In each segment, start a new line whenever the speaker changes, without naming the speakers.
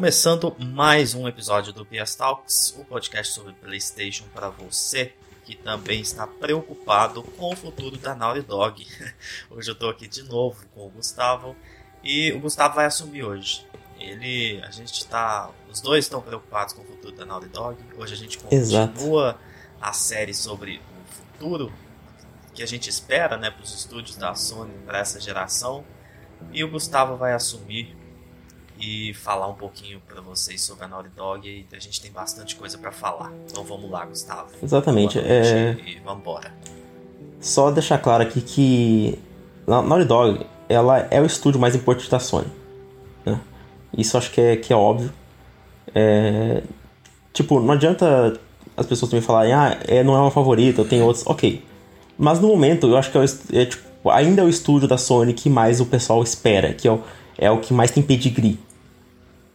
Começando mais um episódio do PS Talks, o um podcast sobre PlayStation para você que também está preocupado com o futuro da Naughty Dog. Hoje eu estou aqui de novo com o Gustavo e o Gustavo vai assumir hoje. Ele, a gente está, os dois estão preocupados com o futuro da Naughty Dog. Hoje a gente continua Exato. a série sobre o futuro que a gente espera, né, para os estúdios da Sony para essa geração. E o Gustavo vai assumir e falar um pouquinho para vocês sobre a Naughty Dog e a gente tem bastante coisa para falar. Então vamos lá, Gustavo.
Exatamente. É...
E vamos embora.
Só deixar claro aqui que a Naughty Dog ela é o estúdio mais importante da Sony. Né? Isso acho que é, que é óbvio. É... Tipo, não adianta as pessoas também falarem, ah, é, não é uma favorita, eu tenho outros. Ok. Mas no momento, eu acho que é, é tipo, ainda é o estúdio da Sony que mais o pessoal espera, que é o, é o que mais tem pedigree.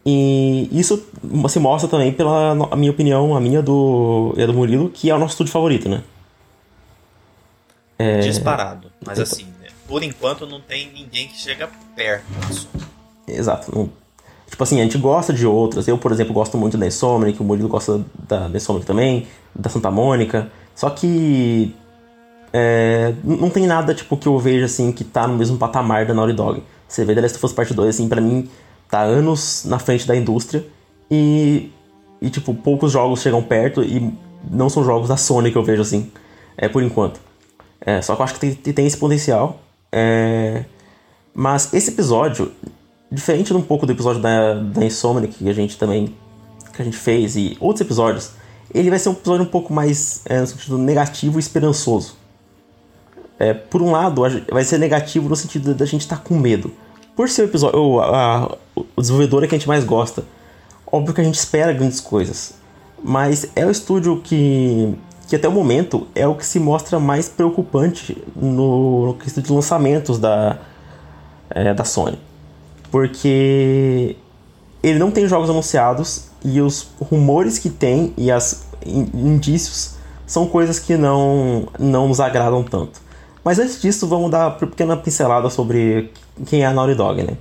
E isso se mostra também pela a minha opinião, a minha do, e a do Murilo, que é o nosso estúdio favorito, né?
É... Disparado. Mas então... assim, né? por enquanto não tem ninguém que chega perto disso.
Exato. Não... Tipo assim, a gente gosta de outras. Eu, por exemplo, gosto muito da Insomniac, o Murilo gosta da, da Insomniac também, da Santa Mônica. Só que é, não tem nada tipo que eu vejo assim que tá no mesmo patamar da Naughty Dog. Você vê The Last of Us Part 2, assim, pra mim, tá anos na frente da indústria e, e tipo, poucos jogos chegam perto e não são jogos da Sony que eu vejo assim, é, por enquanto. É, só que eu acho que tem, tem esse potencial. É, mas esse episódio, diferente um pouco do episódio da, da Insomniac que a gente também que a gente fez e outros episódios, ele vai ser um episódio um pouco mais é, no sentido negativo e esperançoso. É, por um lado, vai ser negativo no sentido da gente estar tá com medo por ser o episódio, a, o desenvolvedor é que a gente mais gosta, óbvio que a gente espera grandes coisas. Mas é o estúdio que, que até o momento é o que se mostra mais preocupante no, no de lançamentos da, é, da Sony. Porque ele não tem jogos anunciados e os rumores que tem e as indícios são coisas que não, não nos agradam tanto. Mas antes disso, vamos dar uma pequena pincelada sobre quem é a Naughty Dog, né?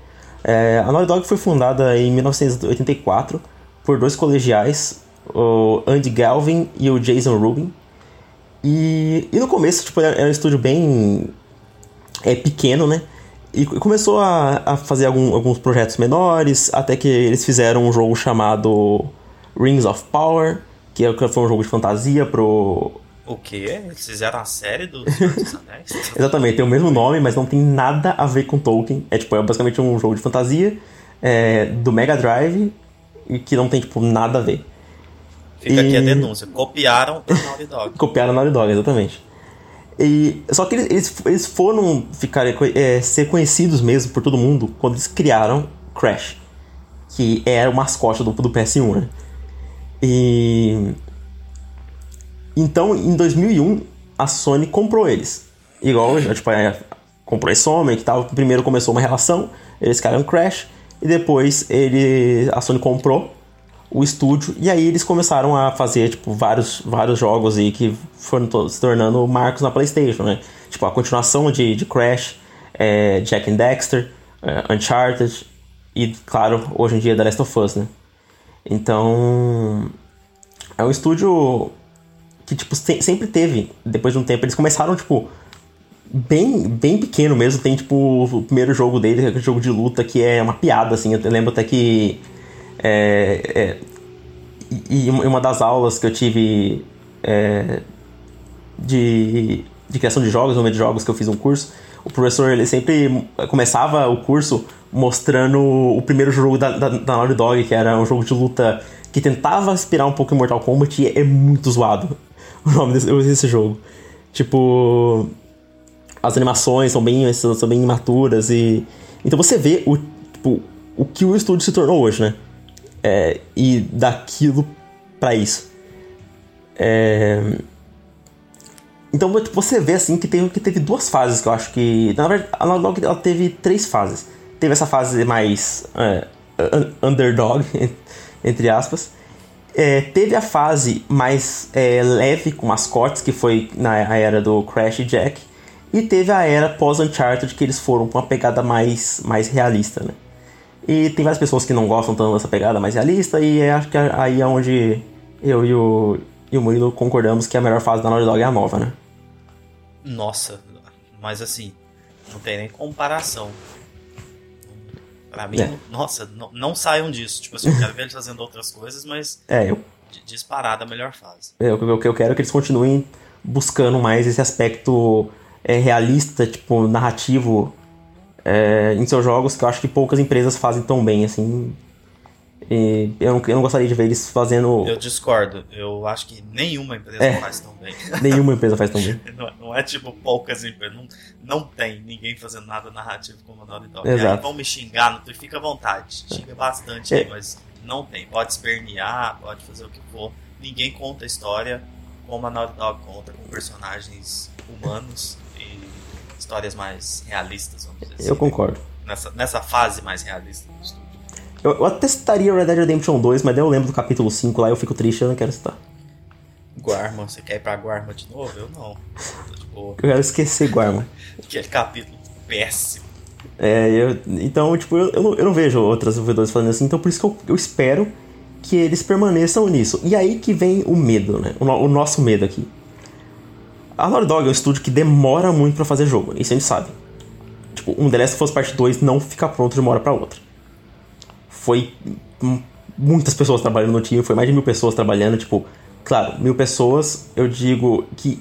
É, a Naughty Dog foi fundada em 1984 por dois colegiais, o Andy Galvin e o Jason Rubin. E, e no começo, tipo, era um estúdio bem é, pequeno, né? E começou a, a fazer algum, alguns projetos menores, até que eles fizeram um jogo chamado Rings of Power, que é foi um jogo de fantasia pro,
o quê? Eles fizeram a série dos Anéis?
Exatamente, tem o mesmo nome, mas não tem nada a ver com Tolkien. É tipo, é basicamente um jogo de fantasia é, do Mega Drive e que não tem, tipo, nada a ver.
Fica e... aqui a denúncia. Copiaram a Naughty Dog.
Copiaram a Naughty Dog, exatamente. E, só que eles, eles foram ficar, é, ser conhecidos mesmo por todo mundo quando eles criaram Crash, que era o mascote do, do PS1, né? E então, em 2001, a Sony comprou eles. Igual, tipo, é, comprou esse homem que tal. Primeiro começou uma relação, eles criaram Crash, e depois ele, a Sony comprou o estúdio, e aí eles começaram a fazer, tipo, vários, vários jogos aí que foram se tornando marcos na Playstation, né? Tipo, a continuação de, de Crash, é, Jack and Dexter, é, Uncharted, e, claro, hoje em dia The Last of Us, né? Então, é um estúdio que, tipo, sempre teve. Depois de um tempo, eles começaram, tipo, bem, bem pequeno mesmo. Tem, tipo, o primeiro jogo dele, que é o jogo de luta, que é uma piada, assim. Eu lembro até que. É, é, e uma das aulas que eu tive é, de, de criação de jogos, no meio de jogos que eu fiz um curso, o professor ele sempre começava o curso mostrando o primeiro jogo da, da, da Naughty Dog, que era um jogo de luta que tentava inspirar um pouco em Mortal Kombat e é muito zoado o nome desse, jogo. Tipo, as animações são bem, são bem imaturas e. Então você vê o, tipo, o que o estúdio se tornou hoje, né? É, e daquilo para isso. É... Então tipo, você vê assim que teve, que teve duas fases que eu acho que. Na verdade, a Naughty ela teve três fases. Teve essa fase mais é, underdog, entre aspas. É, teve a fase mais é, leve com mascotes, que foi na era do Crash e Jack. E teve a era pós-Uncharted, que eles foram com uma pegada mais, mais realista, né? E tem várias pessoas que não gostam tanto dessa pegada mais realista, e é, acho que é aí é onde eu e o, e o Murilo concordamos que a melhor fase da Naughty Dog é a nova, né?
Nossa, mas assim, não tem nem comparação. Pra mim,
É.
nossa, não, não saiam disso. Tipo assim, eu quero ver eles fazendo outras coisas, mas
É, eu,
di- disparada a melhor fase.
é, o que eu, o que eu quero é que eles continuem buscando mais esse aspecto é, realista, tipo, narrativo é, em seus jogos, que eu acho que poucas empresas fazem tão bem, assim. E eu não, eu não gostaria de ver eles fazendo.
Eu discordo. Eu acho que nenhuma empresa
É.
faz tão bem.
Nenhuma empresa faz tão bem.
Não, não é tipo poucas empresas. Não, não tem ninguém fazendo nada narrativo como a Naughty Dog.
Exato.
Aí vão me xingar Twitter, fica à vontade. Xinga bastante aí,
É.
mas não tem. Pode espernear, pode fazer o que for. Ninguém conta a história como a Naughty Dog conta, com personagens humanos e histórias mais realistas, vamos dizer assim.
Eu concordo.
Nessa, nessa fase mais realista do estúdio.
Eu, eu até citaria Red Dead Redemption 2, mas daí eu lembro do capítulo 5 lá e eu fico triste, eu não quero citar.
Guarma, você quer ir pra Guarma de novo? Eu não.
Eu quero esquecer Guarma.
Aquele capítulo péssimo.
É, eu- então, tipo, eu, eu, não, eu não vejo outras desenvolvedoras falando assim, então por isso que eu, eu espero que eles permaneçam nisso. E aí que vem o medo, né? O, o nosso medo aqui. A Naughty Dog é um estúdio que demora muito pra fazer jogo, isso a gente sabe. Tipo, um The Last of Us Part 2 não fica pronto de uma hora pra outra. Foi muitas pessoas trabalhando no time, foi mais de mil pessoas trabalhando, tipo, claro, mil pessoas, eu digo, que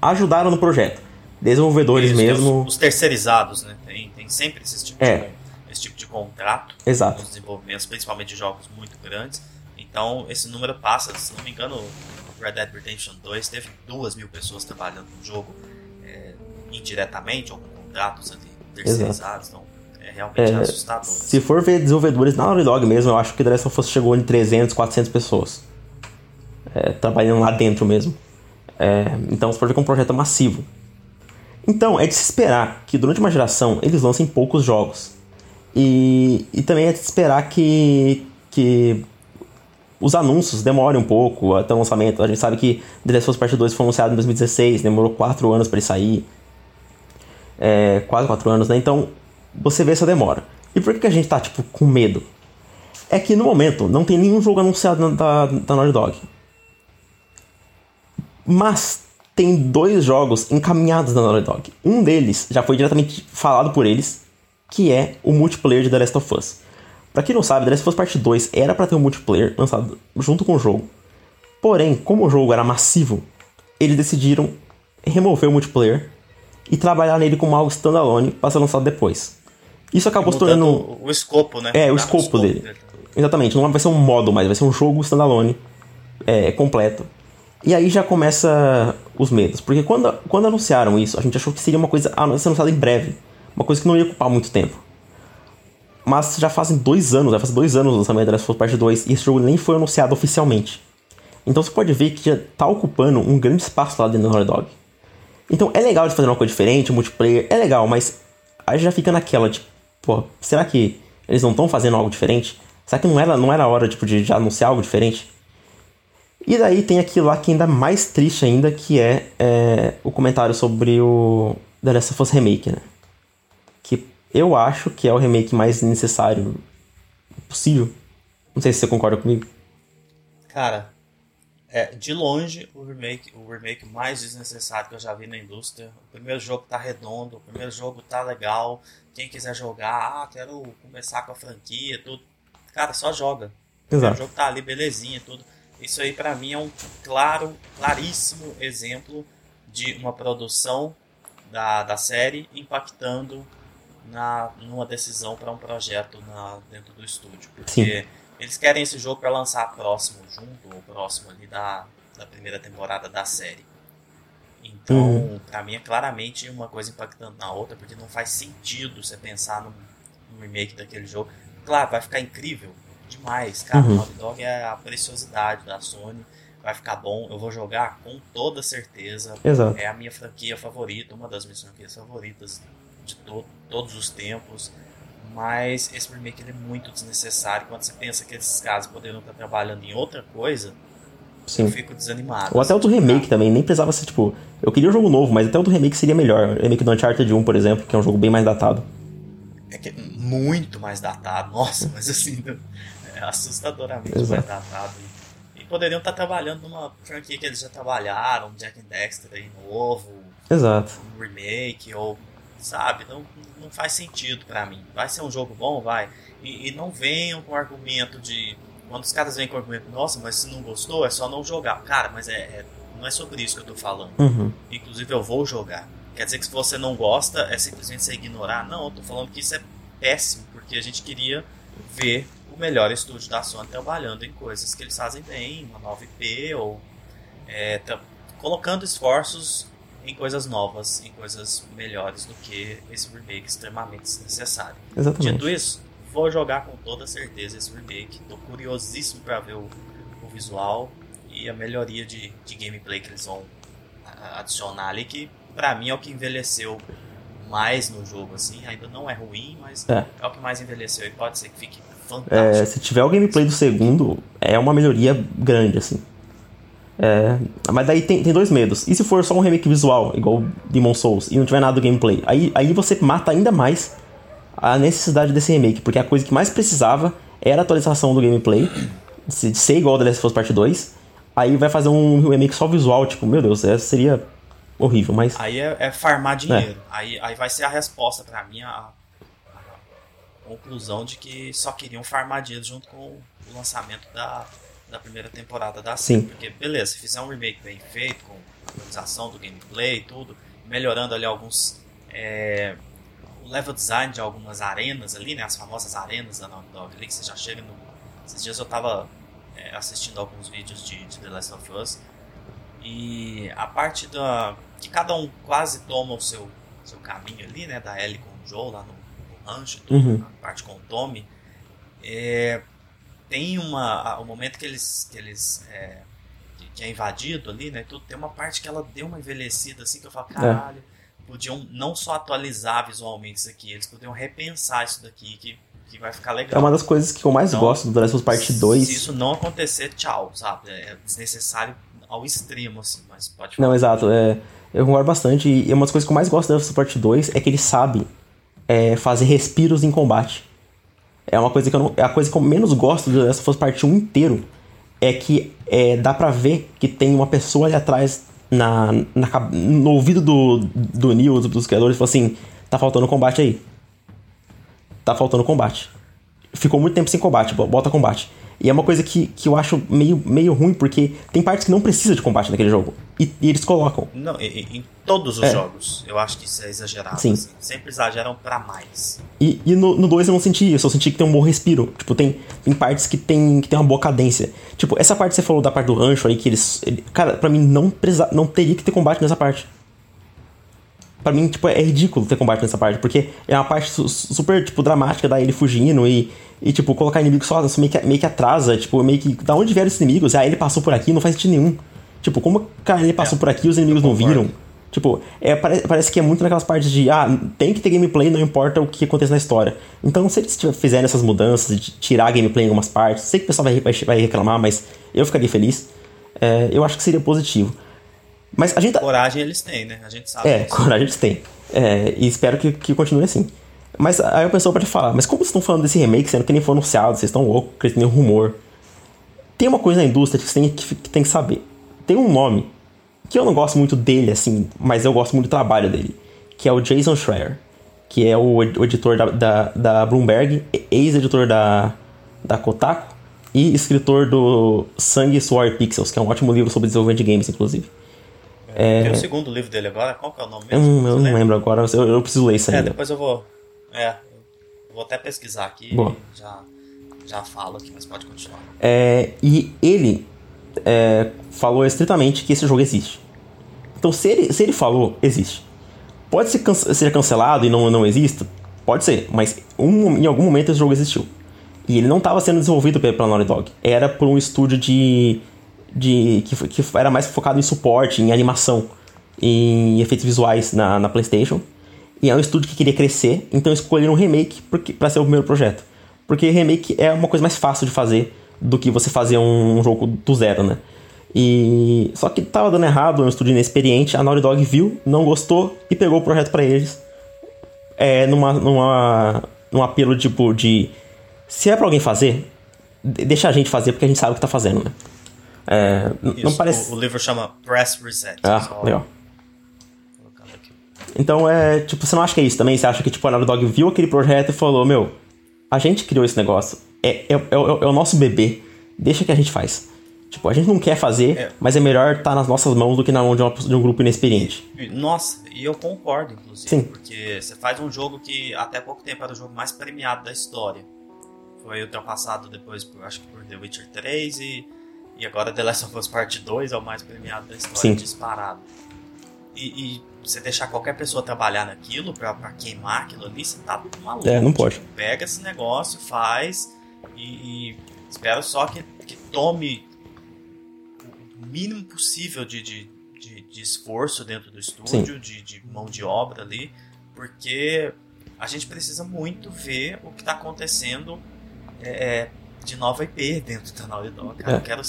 ajudaram no projeto. Desenvolvedores
Isso,
mesmo.
Os, os terceirizados, né? Tem, tem sempre esse tipo,
É.
de, esse tipo de contrato
Exato.
nos desenvolvimentos, principalmente de jogos muito grandes. Então, esse número passa, se não me engano, Red Dead Redemption 2 teve duas mil pessoas trabalhando no jogo é, indiretamente ou com contratos ali terceirizados. Então, é realmente
É,
assustador.
Se for ver desenvolvedores na Naughty Dog mesmo, eu acho que The Last of Us chegou em 300, 400 pessoas. É, trabalhando lá dentro mesmo. É, então você pode ver que é um projeto massivo. Então, é de se esperar que durante uma geração eles lancem poucos jogos. E, e também é de se esperar que, que os anúncios demorem um pouco até o lançamento. A gente sabe que The Last of Us Part 2 foi anunciado em 2016, demorou 4 anos para ele sair. É, quase 4 anos, né? Então, você vê essa demora. E por que a gente tá, tipo, com medo? É que no momento não tem nenhum jogo anunciado na- da, da Naughty Dog. Mas tem dois jogos encaminhados da Naughty Dog. Um deles já foi diretamente falado por eles, que é o multiplayer de The Last of Us. Pra quem não sabe, The Last of Us Part 2 era pra ter um multiplayer lançado junto com o jogo. Porém, como o jogo era massivo, eles decidiram remover o multiplayer e trabalhar nele como algo standalone para ser lançado depois. Isso acabou se tornando.
o, o escopo, né?
É, o
Tá,
escopo dele.
também.
Exatamente, não vai ser um modo mais, vai ser um jogo standalone é, completo. E aí já começa os medos. Porque quando, quando anunciaram isso, a gente achou que seria uma coisa a ser anunciada em breve. Uma coisa que não ia ocupar muito tempo. Mas já fazem dois anos, vai fazer dois anos o lançamento da Last of Us Part 2 e esse jogo nem foi anunciado oficialmente. Então você pode ver que já tá ocupando um grande espaço lá dentro da Naughty Dog. Então é legal de fazer uma coisa diferente, o multiplayer é legal, mas aí já fica naquela, tipo, pô, será que eles não estão fazendo algo diferente? Será que não era, não era hora tipo, de já anunciar algo diferente? E daí tem aquilo lá que ainda é mais triste ainda, que é, é, o comentário sobre o The Last of Us Remake, né? Que eu acho que é o remake mais necessário possível. Não sei se você concorda comigo.
Cara, é, de longe o remake, o remake mais desnecessário que eu já vi na indústria. O primeiro jogo tá redondo, o primeiro jogo tá legal. Quem quiser jogar, ah, quero começar com a franquia, tudo. Cara, só joga. O
Exato.
jogo tá ali, belezinha, tudo. Isso aí pra mim é um claro, claríssimo exemplo de uma produção da, da série impactando na, numa decisão para um projeto na, dentro do estúdio. Porque eles querem esse jogo para lançar próximo, junto ou próximo ali da, da primeira temporada da série. Então,
Uhum.
pra mim é claramente uma coisa impactando na outra, porque não faz sentido você pensar num, num remake daquele jogo. Claro, vai ficar incrível demais, cara.
Uhum.
Naughty Dog é a preciosidade da Sony. Vai ficar bom, eu vou jogar com toda certeza.
Exato.
É a minha franquia favorita, uma das minhas franquias favoritas de to todos os tempos. Mas esse remake ele é muito desnecessário. Quando você pensa que esses caras poderiam estar trabalhando em outra coisa, eu
Sim.
fico desanimado.
Ou até outro remake também, nem precisava ser tipo. Eu queria um jogo novo, mas até outro remake seria melhor. O remake do Uncharted 1, por exemplo, que é um jogo bem mais datado.
É que é muito mais datado. Nossa, mas assim, é assustadoramente Exato. mais datado. E, e, poderiam estar trabalhando numa franquia que eles já trabalharam, Jack and Dexter aí novo.
Exato.
Um remake, ou. Sabe? Não, não faz sentido para mim. Vai ser um jogo bom? Vai. E, e não venham com o argumento de. Quando os caras vêm com argumento, nossa, mas se não gostou, é só não jogar. Cara, mas é, é não é sobre isso que eu tô falando.
Uhum.
Inclusive, eu vou jogar. Quer dizer que se você não gosta, é simplesmente você ignorar? Não, eu tô falando que isso é péssimo, porque a gente queria ver o melhor estúdio da Sony trabalhando em coisas que eles fazem bem, uma nova IP, ou é, tá colocando esforços em coisas novas, em coisas melhores do que esse remake extremamente desnecessário.
Exatamente.
Dito isso, vou jogar com toda certeza esse remake. Tô curiosíssimo para ver o, o, visual e a melhoria de, de gameplay que eles vão adicionar ali, que para mim é o que envelheceu mais no jogo, assim. Ainda não é ruim, mas é, é o que mais envelheceu e pode ser que fique fantástico.
É, se tiver o gameplay do segundo, é uma melhoria grande, assim. É, mas daí tem, tem dois medos. E se for só um remake visual, igual Demon Souls, e não tiver nada do gameplay? Aí, aí você mata ainda mais a necessidade desse remake, porque a coisa que mais precisava era a atualização do gameplay, de ser igual The Last of Us Part 2. Aí vai fazer um remake só visual, tipo, meu Deus, essa seria horrível, mas.
Aí é, é farmar dinheiro. É. Aí, aí vai ser a resposta para mim, a, a, conclusão de que só queriam farmar dinheiro junto com o lançamento da, da primeira temporada da
série. Sim.
Porque, beleza, se fizer um remake bem feito, com atualização do gameplay e tudo, melhorando ali alguns. É, o level design de algumas arenas ali, né? As famosas arenas da Naughty Dog ali, que você já chega no. Esses dias eu tava é, assistindo alguns vídeos de, de The Last of Us e a parte da. que cada um quase toma o seu, seu caminho ali, né? Da Ellie com o Joe lá no, no rancho, tudo, uhum. a parte com o Tommy. É, tem uma. O momento que eles. Que eles é, que é invadido ali, né? Tudo, tem uma parte que ela deu uma envelhecida assim que eu falo, é. caralho, é. podiam não só atualizar visualmente isso aqui, eles podiam repensar isso daqui, que, que vai ficar legal.
É uma das coisas que eu mais então, gosto do The Last of Us Part 2.
Se isso não acontecer, tchau, sabe? É desnecessário ao extremo, assim, mas pode
falar. Não, exato. É, eu concordo bastante. E uma das coisas que eu mais gosto dessa parte 2 é que ele sabe é, fazer respiros em combate. É uma coisa que eu não. É a coisa que eu menos gosto dessa fosse parte 1 inteiro. É que é, dá pra ver que tem uma pessoa ali atrás na, na no ouvido do, do Neil, dos criadores, falou assim: tá faltando combate aí. Tá faltando combate. Ficou muito tempo sem combate, bota combate. E é uma coisa que, que eu acho meio, meio ruim, porque tem partes que não precisa de combate naquele jogo. E, e eles colocam.
Não, em, todos os é. jogos, eu acho que isso é exagerado.
Sim.
Assim. Sempre exageram para mais.
E, e no 2 eu não senti isso, eu senti que tem um bom respiro. Tipo, tem, tem partes que tem, que tem uma boa cadência. Tipo, essa parte que você falou da parte do rancho aí, que eles. Ele, cara, pra mim não, precisa, não teria que ter combate nessa parte. Pra mim, tipo, é ridículo ter combate nessa parte, porque é uma parte super, tipo, dramática da ele fugindo e, e tipo, colocar inimigo só meio que, meio que atrasa, tipo, meio que. Da onde vieram esses inimigos? Ah, ele passou por aqui, não faz sentido nenhum. Tipo, como, cara, ele passou é, por aqui os inimigos não viram? Tipo, é, parece, parece que é muito naquelas partes de, ah, tem que ter gameplay, não importa o que aconteça na história. Então, se eles fizerem essas mudanças, de tirar gameplay em algumas partes, sei que o pessoal vai, vai, vai reclamar, mas eu ficaria feliz. É, eu acho que seria positivo. Mas a gente. Tá
coragem eles têm, né? A gente sabe.
É, disso. coragem eles têm. É, e espero que, que continue assim. Mas aí a pessoa pode falar, mas como vocês estão falando desse remake, sendo que nem foi anunciado, vocês estão loucos, que um rumor. Tem uma coisa na indústria que você tem que, que, tem que saber. Tem um nome, que eu não gosto muito dele, assim, mas eu gosto muito do trabalho dele, que é o Jason Schreier, que é o, o editor da, da, da Bloomberg, ex-editor da, da Kotaku e escritor do Sangue, Suor e Pixels, que é um ótimo livro sobre desenvolvimento de games, inclusive.
É... Tem o segundo livro dele agora, qual que é o nome
mesmo? Eu, eu não lembro agora, eu, eu preciso ler isso
aí. É, depois eu vou é, vou até pesquisar aqui Boa. já, já falo aqui, mas pode continuar.
É, e ele é, falou estritamente que esse jogo existe. Então, se ele, se ele falou, existe. Pode ser, ser cancelado e não, não exista? Pode ser, mas um, em algum momento esse jogo existiu. E ele não estava sendo desenvolvido pela Naughty Dog. Era por um estúdio de. De que, que era mais focado em suporte, em animação, em efeitos visuais na, na PlayStation. E é um estúdio que queria crescer, então escolheram um remake para ser o primeiro projeto. Porque remake é uma coisa mais fácil de fazer do que você fazer um jogo do zero, né? E só que tava dando errado, é um estúdio inexperiente, a Naughty Dog viu, não gostou e pegou o projeto para eles. É, numa, numa num apelo tipo de. Se é pra alguém fazer, deixa a gente fazer porque a gente sabe o que tá fazendo, né? É,
Isso,
não parece.
o, o, livro chama Press Reset.
Ah, legal. Então é. Tipo, você não acha que é isso também? Você acha que tipo, a Naughty Dog viu aquele projeto e falou: Meu, a gente criou esse negócio. É, é, é, é o nosso bebê. Deixa que a gente faz. Tipo, a gente não quer fazer,
É.
mas é melhor estar nas nossas mãos do que na mão de, uma- de um grupo inexperiente.
Nossa, e eu concordo, inclusive.
Sim.
Porque você faz um jogo que até pouco tempo era o jogo mais premiado da história. Foi ultrapassado depois, por, acho que por The Witcher 3 e, e agora The Last of Us Part 2 é o mais premiado da história,
Sim.
disparado. E, e você deixar qualquer pessoa trabalhar naquilo pra, pra queimar aquilo ali, você tá maluco.
É, não pode.
Tipo, pega esse negócio, faz e, e espero só que, que tome o mínimo possível de, de, de, de esforço dentro do estúdio, de, de mão de obra ali, porque a gente precisa muito ver o que está acontecendo é, de nova IP dentro da Naughty Dog. Cara,
É.
Eu quero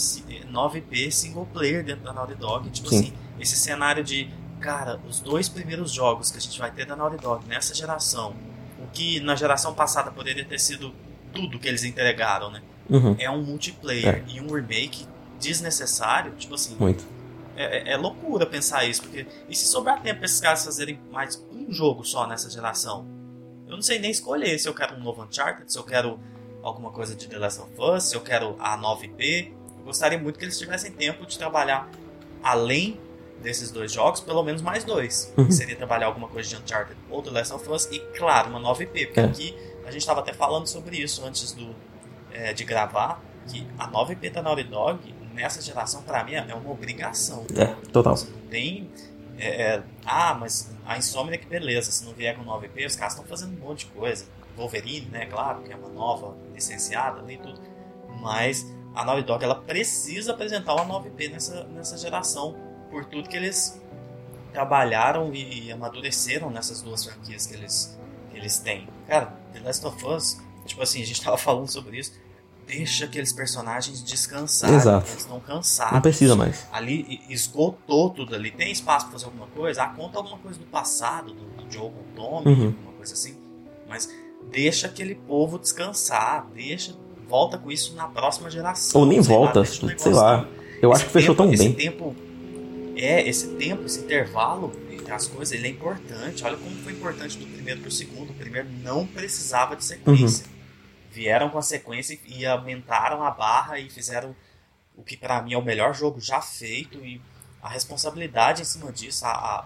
nova IP single player dentro da Naughty Dog. Tipo
Sim.
assim, esse cenário de, cara, os dois primeiros jogos que a gente vai ter da Naughty Dog nessa geração, o que na geração passada poderia ter sido tudo que eles entregaram, né?
Uhum,
É um multiplayer e um remake desnecessário, tipo assim,
muito.
é, é- é loucura pensar isso, porque e se sobrar tempo pra esses caras fazerem mais um jogo só nessa geração? Eu não sei nem escolher se eu quero um novo Uncharted, se eu quero alguma coisa de The Last of Us, se eu quero a 9P. Eu gostaria muito que eles tivessem tempo de trabalhar além desses dois jogos, pelo menos mais dois.
Uhum.
Que seria trabalhar alguma coisa de Uncharted ou The Last of Us e, claro, uma 9P, porque
É.
aqui a gente estava até falando sobre isso antes do, é, de gravar, que a 9P da Naughty Dog, nessa geração, pra mim, é uma obrigação.
É, total.
Você não tem. é, é, ah, mas a Insomnia que beleza, se não vier com 9P, os caras estão fazendo um monte de coisa. Wolverine, né, claro, que é uma nova licenciada e tudo. Mas a Naughty Dog ela precisa apresentar uma 9P nessa, nessa geração, por tudo que eles trabalharam e amadureceram nessas duas franquias que eles, que eles têm. Cara, The Last of Us, tipo assim, a gente tava falando sobre isso. Deixa aqueles personagens descansar.
Exato.
Eles estão cansados
Não precisa mais.
ali esgotou tudo ali. Tem espaço pra fazer alguma coisa? Ah, conta alguma coisa do passado, do, do Joe com o Tommy,
Uhum.
alguma coisa assim. Mas deixa aquele povo descansar, deixa, volta com isso na próxima geração.
Ou nem
lá,
volta,
o
sei
negócio-
lá. Eu
esse
acho que fechou
tempo-
tão
esse
bem.
tempo é esse tempo, esse intervalo entre as coisas, ele é importante. Olha como foi importante do primeiro pro segundo. O primeiro não precisava de sequência.
Uhum.
Vieram com a sequência e aumentaram a barra e fizeram o que pra mim é o melhor jogo já feito e a responsabilidade em cima disso, a- a-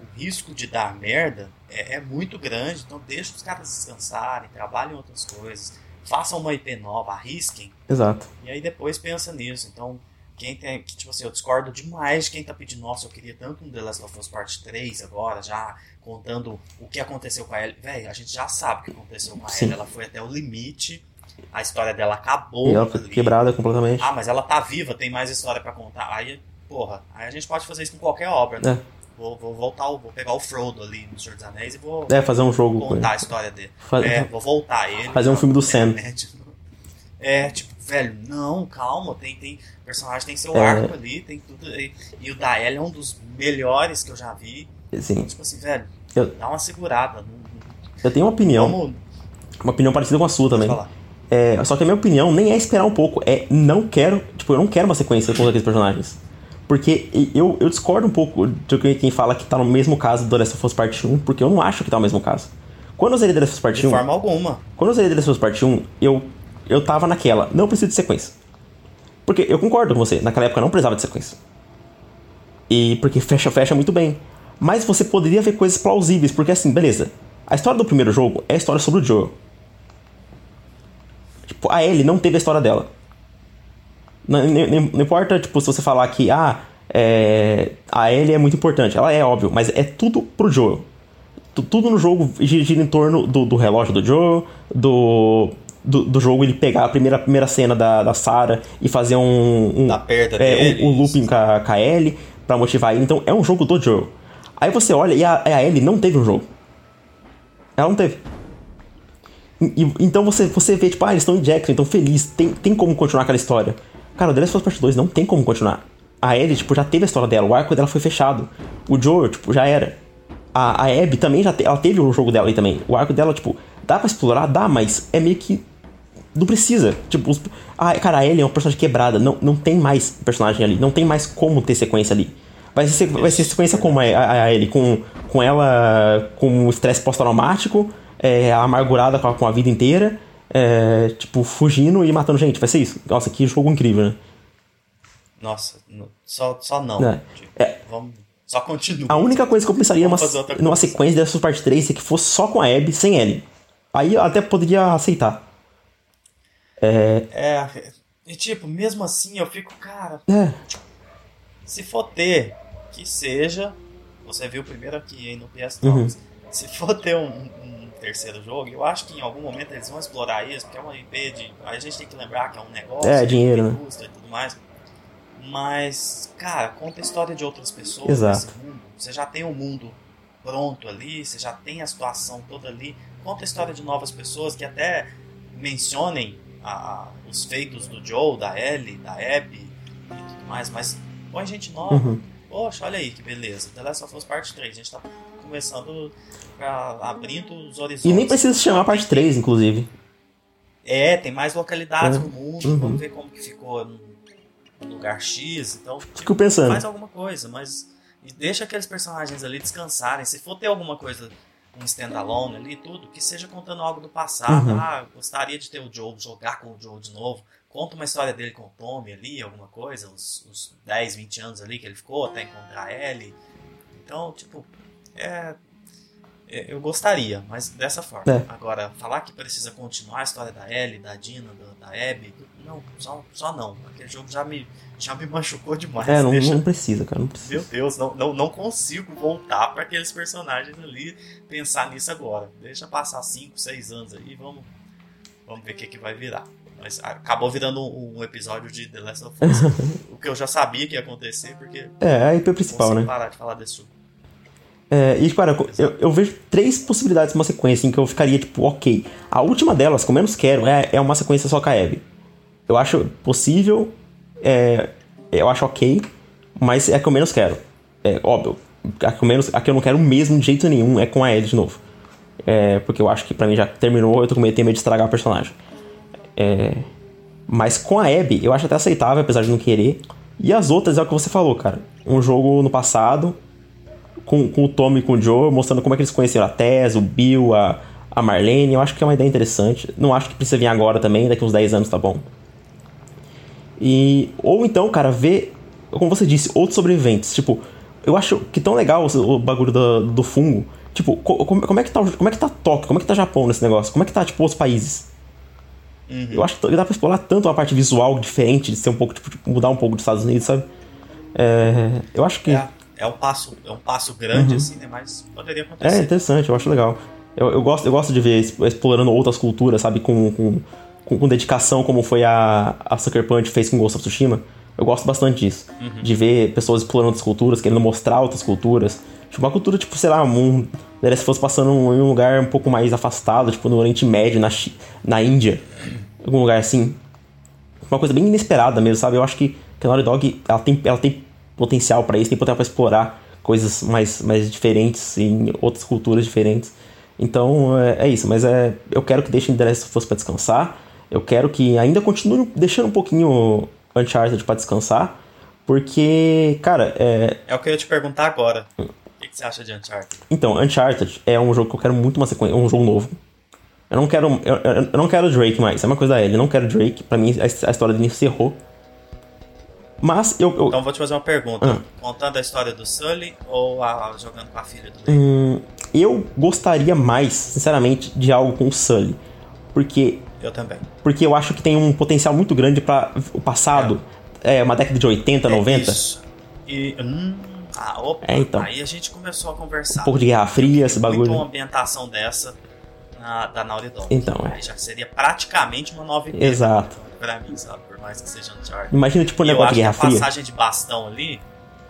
o risco de dar merda é, é muito grande. Então deixa os caras descansarem, trabalhem em outras coisas, façam uma IP nova, arrisquem.
Exato.
E aí depois pensa nisso. Então, quem tem. que, Tipo assim, eu discordo demais de quem tá pedindo, nossa, eu queria tanto um The Last of Us Part 3 agora, já contando o que aconteceu com a Ellie. Véi, a gente já sabe o que aconteceu com a. Ellie. Ela foi até o limite, a história dela acabou.
E ela foi
ali.
quebrada completamente.
Ah, mas ela tá viva, tem mais história pra contar. Aí, porra, aí a gente pode fazer isso com qualquer obra, né?
É.
Vou, vou voltar, vou pegar o Frodo ali no Senhor dos Anéis e vou
É, fazer um jogo com
contar a história dele.
Fa-
É, vou voltar ele.
Fazer um filme do Sam.
É, tipo, é, tipo, velho, não, calma, tem, tem personagem tem seu
É.
arco ali, tem tudo. E, e o da Ellie é um dos melhores que eu já vi.
Assim,
Tipo assim, velho,
Eu-
dá uma segurada.
Eu tenho uma opinião,
vamos
uma opinião parecida com a sua também.
falar.
É, só que a minha opinião nem é esperar um pouco, é não quero, tipo, eu não quero uma sequência com aqueles personagens. Porque eu, eu discordo um pouco de quem- fala que tá no mesmo caso do The Last of Us Part 1, porque eu não acho que tá no mesmo caso. Quando eu zerei The Last of Us Part
De
1,
forma alguma.
quando eu zerei The Last of Us Part 1, eu, eu tava naquela, não preciso de sequência. Porque eu concordo com você, naquela época eu não precisava de sequência. E porque fecha, fecha muito bem. Mas você poderia ver coisas plausíveis, porque assim, beleza. A história do primeiro jogo é a história sobre o Joel. Tipo, a Ellie não teve a história dela. Não, não- não- não importa, tipo, se você falar que, ah, é, a Ellie é muito importante. Ela é óbvio, mas é tudo pro Joel. Tu- Tudo no jogo gira, em torno do, do relógio do Joel, do, do, do jogo ele pegar a primeira, primeira cena da, da Sarah e fazer um, um,
Da perda
é,
dele,
um, um looping com a, com a Ellie pra motivar ele. Então é um jogo do Joel. Aí você olha e a, a Ellie não teve um jogo. Ela não teve. E- então você, você vê, tipo, ah, eles estão em Jackson, então feliz, tem, tem como continuar aquela história. Cara, o The Last of Us Part 2 não tem como continuar. A Ellie, tipo, já teve a história dela, o arco dela foi fechado. O Joel, tipo, já era. A, a Abby também já te- ela teve o jogo dela aí também. O arco dela, tipo, dá pra explorar? Dá, mas é meio que. Não precisa. Tipo, os... ah, cara, a Ellie é uma personagem quebrada. Não, não tem mais personagem ali. Não tem mais como ter sequência ali. Vai ser, vai ser sequência como a, a, a Ellie, com, com ela com estresse pós-traumático, é, amargurada com a, com a vida inteira, é, tipo, fugindo e matando gente. Vai ser isso. Nossa, que jogo incrível, né?
Nossa, só, só não. É. Tipo, é. Vamos, só continua.
A única coisa que eu pensaria numa, numa sequência dessa parte 3 é que fosse só com a Abby, sem Ellie. Aí eu até poderia aceitar.
É. É. E tipo, mesmo assim eu fico, cara.
É.
Se for ter, que seja. Você viu primeiro aqui no PS uhum. Se for ter um, um, terceiro jogo, eu acho que em algum momento eles vão explorar isso, porque é uma IP de. A gente tem que lembrar que é um negócio.
É, dinheiro, né?
Custa e tudo mais. Mas, cara, conta a história de outras pessoas
Exato.
nesse mundo. Você já tem o um mundo pronto ali, você já tem a situação toda ali. Conta a história de novas pessoas que até mencionem a, os feitos do Joe, da Ellie, da Abby e tudo mais, mas põe gente nova. Uhum. Poxa, olha aí que beleza. The Last of Us Part 3. A gente tá começando abrindo os horizontes.
E nem precisa se chamar parte 3, inclusive.
É, tem mais localidades é. no mundo. Uhum. Vamos ver como que ficou lugar X, então
Fico pensando.
faz alguma coisa, mas deixa aqueles personagens ali descansarem. Se for ter alguma coisa, um standalone ali, tudo, que seja contando algo do passado. Uhum. Ah, gostaria de ter o Joe, jogar com o Joe de novo. Conta uma história dele com o Tommy ali, alguma coisa, os, os 10, 20 anos ali que ele ficou até encontrar ele. Então, tipo, é, eu gostaria, mas dessa forma. É. Agora, falar que precisa continuar a história da Ellie, da Dina, da, da Abby, não, só, só não. Aquele jogo já me, já me machucou demais.
É, não, Deixa... não precisa, cara, não precisa.
Meu Deus, não, não, não consigo voltar para aqueles personagens ali, pensar nisso agora. Deixa passar 5, 6 anos aí, vamos, vamos ver o que, que vai virar. Mas acabou virando um, um episódio de The Last of Us. o que eu já sabia que ia acontecer, porque.
É, a IP principal, né?
parar de falar desse jogo.
É, e, cara, eu, eu, vejo três possibilidades de uma sequência em que eu ficaria, tipo, ok. A última delas, que eu menos quero, é, é uma sequência só com a Abby. Eu acho possível, é, eu acho ok, mas é a que eu menos quero. É óbvio, a que eu, menos, a que eu não quero mesmo de jeito nenhum é com a Ellie de novo. É, porque eu acho que pra mim já terminou, eu tô com medo, medo de estragar o personagem. É, mas com a Abby, eu acho até aceitável, apesar de não querer. E as outras é o que você falou, cara. Um jogo no passado, com, com o Tommy e com o Joe, mostrando como é que eles conheceram a Tess, o Bill, a, a Marlene. Eu acho que é uma ideia interessante. Não acho que precisa vir agora também, daqui uns 10 anos tá bom. E, ou então, cara, ver, como você disse, outros sobreviventes. Tipo, eu acho que tão legal o, bagulho do, do fungo. Tipo, como, como, é que tá, como é que tá Tóquio? Como é que tá Japão nesse negócio? Como é que tá, tipo, os países? Uhum. Eu acho que dá pra explorar tanto a parte visual diferente, de ser um pouco, tipo, mudar um pouco dos Estados Unidos, sabe? É, eu acho que.
É é um passo, é um passo grande, uhum. assim, né? Mas poderia acontecer.
É interessante, eu acho legal. Eu, eu, gosto, eu gosto de ver explorando outras culturas, sabe, com, com, com, com dedicação, como foi a, a Sucker Punch fez com Ghost of Tsushima. Eu gosto bastante disso. Uhum. De ver pessoas explorando outras culturas, querendo mostrar outras culturas. Tipo, uma cultura, tipo, sei lá, um, se fosse passando em um lugar um pouco mais afastado, tipo, no Oriente Médio, na, na Índia. Algum lugar assim. Uma coisa bem inesperada mesmo, sabe? Eu acho que, que a Naughty Dog, ela tem, ela tem potencial para isso, tem potencial para explorar coisas mais, mais diferentes em outras culturas diferentes. Então é, é, isso, mas é, eu quero que deixem The Last of Us para descansar. Eu quero que ainda continue deixando um pouquinho Uncharted para descansar, porque, cara, é.
É o que eu ia te perguntar agora. O que, que você acha de Uncharted?
Então, Uncharted é um jogo que eu quero muito uma sequência, um jogo novo. Eu não quero, eu, eu não quero Drake mais, é uma coisa da ele, eu não quero Drake. Para mim, a, a história dele encerrou. Mas eu, eu...
Então vou te fazer uma pergunta. Ah. Contando a história do Sully ou a, jogando com a filha do
hum, Eu gostaria mais, sinceramente, de algo com o Sully. Porque.
Eu também.
Porque eu acho que tem um potencial muito grande para o passado. É. é. uma década de 80, é 90. Isso.
E. Hum, ah, opa,
é, então.
Aí a gente começou a conversar.
Um pouco de Guerra Fria, esse bagulho.
uma ambientação dessa na, da Naughty Dog.
Então, é.
Aí já seria praticamente uma nova
ideia. Exato.
Pra mim, sabe? Mais que seja Uncharted.
Imagina, tipo, um negócio de Guerra Fria.
a passagem de bastão ali,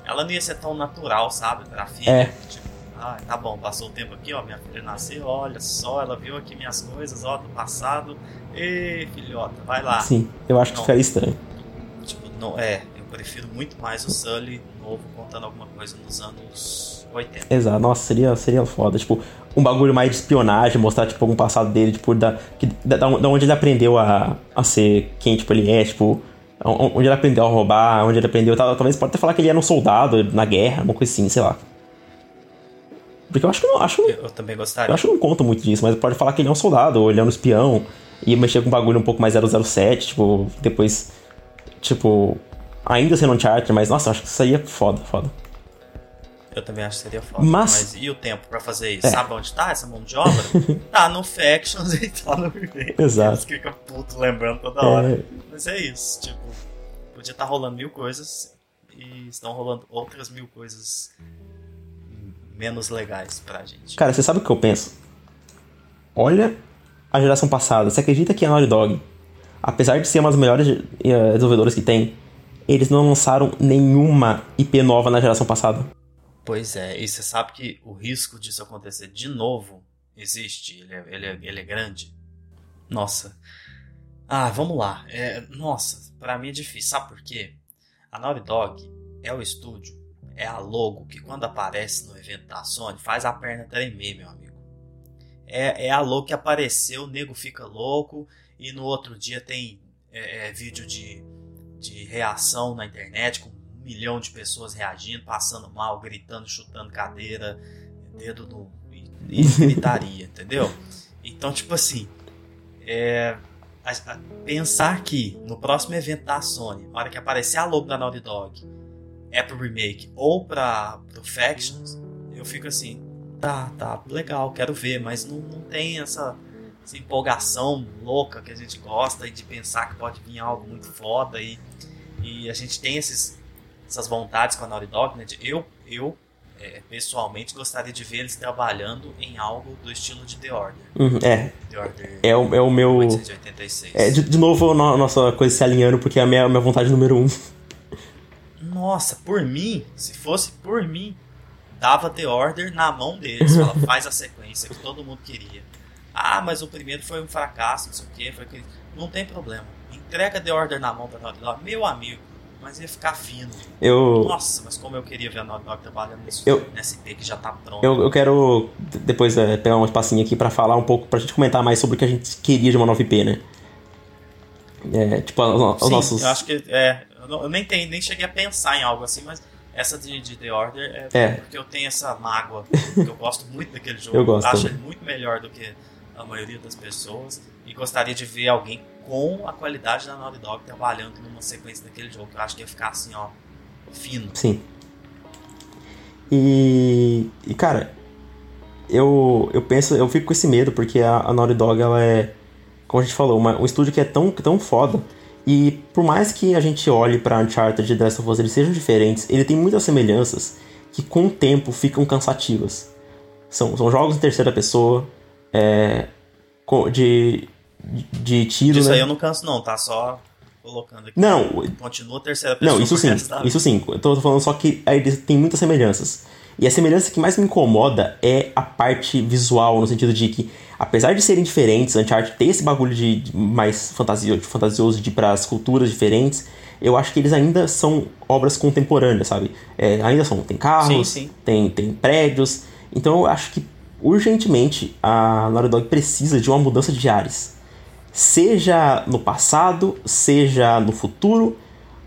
ela não ia ser tão natural, sabe? Pra filha.
É.
Tipo, ah, tá bom, passou o tempo aqui, ó, minha filha nasceu, olha só, ela viu aqui minhas coisas, ó, do passado. Ei, filhota, vai lá.
Sim, eu acho que ficaria estranho.
Tipo, não, é, eu prefiro muito mais o Sully novo contando alguma coisa nos anos 80.
Exato, nossa, seria, seria foda. Tipo, um bagulho mais de espionagem, mostrar, tipo, algum passado dele, tipo, da, que, da, da onde ele aprendeu a, a ser quem, tipo, ele é, tipo, onde ele aprendeu a roubar, onde ele aprendeu. Talvez pode até falar que ele era um soldado na guerra, uma coisa assim, sei lá. Porque eu acho que não. Acho,
eu, eu também gostaria.
Eu acho que não conta muito disso, mas pode falar que ele é um soldado, ou ele é um espião, e mexer com um bagulho um pouco mais 007, tipo, depois. Tipo. Ainda sendo um charter, mas nossa, acho que isso aí é foda, foda.
Eu também acho que seria foda.
Mas,
mas e o tempo pra fazer isso? É. Sabe onde tá essa mão de obra? tá no Factions e tá no Remake.
Exato.
Eles ficam puto lembrando toda hora. É. Mas é isso, tipo, podia estar tá rolando mil coisas e estão rolando outras mil coisas menos legais pra gente.
Cara, você sabe o que eu penso? Olha a geração passada. Você acredita que a Naughty Dog, apesar de ser uma das melhores uh, desenvolvedoras que tem, eles não lançaram nenhuma IP nova na geração passada?
Pois é, e você sabe que o risco disso acontecer de novo existe, ele é, ele é, ele é grande. Nossa. Ah, vamos lá. É, nossa, para mim é difícil. Sabe por quê? A Naughty Dog é o estúdio é a logo que quando aparece no evento da Sony faz a perna tremer, meu amigo. É, é a logo que apareceu, o nego fica louco e no outro dia tem é, é, vídeo de, de reação na internet com milhão de pessoas reagindo, passando mal, gritando, chutando cadeira, dedo no. e, e gritaria, entendeu? Então, tipo assim, é, a, a, pensar que no próximo evento da Sony, na hora que aparecer a logo da Naughty Dog, é pro remake ou pra, pro Factions, eu fico assim, tá, tá, legal, quero ver, mas não, não tem essa, essa empolgação louca que a gente gosta e de pensar que pode vir algo muito foda e, e a gente tem esses, essas vontades com a Naughty Dog, né? De, eu, eu é, pessoalmente gostaria de ver eles trabalhando em algo do estilo de The Order.
Uhum, é.
The Order
é o, é o meu.
886.
É, de, de novo, a nossa coisa se alinhando, porque é a minha, a minha vontade número um.
Nossa, por mim, se fosse por mim, dava The Order na mão deles. Fala, faz a sequência que todo mundo queria. Ah, mas o primeiro foi um fracasso, não sei o que, foi. Não tem problema. Entrega The Order na mão da Naughty Dog. Meu amigo, mas ia ficar fino.
Eu...
Nossa, mas como eu queria ver a Naughty Dog trabalhando nisso,
eu...
nesse IP que já tá pronto.
Eu, eu quero depois é, pegar um espacinho aqui para falar um pouco, pra gente comentar mais sobre o que a gente queria de uma nova IP, né? É, tipo, os,
Sim,
nossos...
eu acho que, é, eu nem, tenho, nem cheguei a pensar em algo assim, mas essa de, de The Order é,
é,
porque eu tenho essa mágoa, eu gosto muito daquele jogo.
Eu gosto.
Acho ele muito melhor do que a maioria das pessoas e gostaria de ver alguém com a qualidade da Naughty Dog trabalhando numa sequência daquele jogo. Eu acho que ia ficar assim, ó, fino.
Sim. E, e cara, eu, eu penso, eu fico com esse medo porque a, a Naughty Dog ela é, como a gente falou, uma, um estúdio que é tão, tão foda e por mais que a gente olhe para Uncharted e The Last of Us, eles sejam diferentes, ele tem muitas semelhanças que com o tempo ficam cansativas. São, são jogos em terceira pessoa, é, de, de tiro.
Isso
né?
aí eu não canso, não, tá só colocando aqui.
Não,
continua a terceira pessoa.
Não, isso sim, isso sim. Eu tô falando só que eles têm muitas semelhanças. E a semelhança que mais me incomoda é a parte visual, no sentido de que apesar de serem diferentes, Uncharted tem esse bagulho de, de mais fantasioso, de fantasioso de ir para as culturas diferentes, eu acho que eles ainda são obras contemporâneas, sabe? É, ainda são, tem carros,
sim, sim.
Tem, tem prédios, então eu acho que urgentemente a Naughty Dog precisa de uma mudança de ares. Seja no passado, seja no futuro,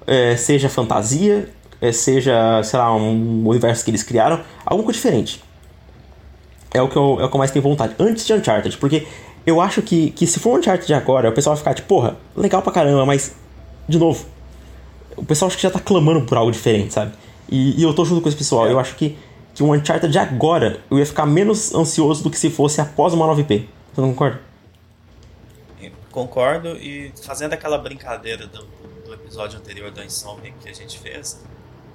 é, seja fantasia, é, seja, sei lá, um universo que eles criaram, algo diferente é o que eu, é o que eu mais tenho vontade. Antes de Uncharted, porque eu acho que, que se for Uncharted agora, o pessoal vai ficar tipo, porra, legal pra caramba, mas, de novo, o pessoal acho que já tá clamando por algo diferente, sabe? E, e eu tô junto com esse pessoal. Eu acho que, que um Uncharted de agora eu ia ficar menos ansioso do que se fosse após uma 9P. Você não concorda?
Concordo, e fazendo aquela brincadeira do, do episódio anterior da Insomnia que a gente fez,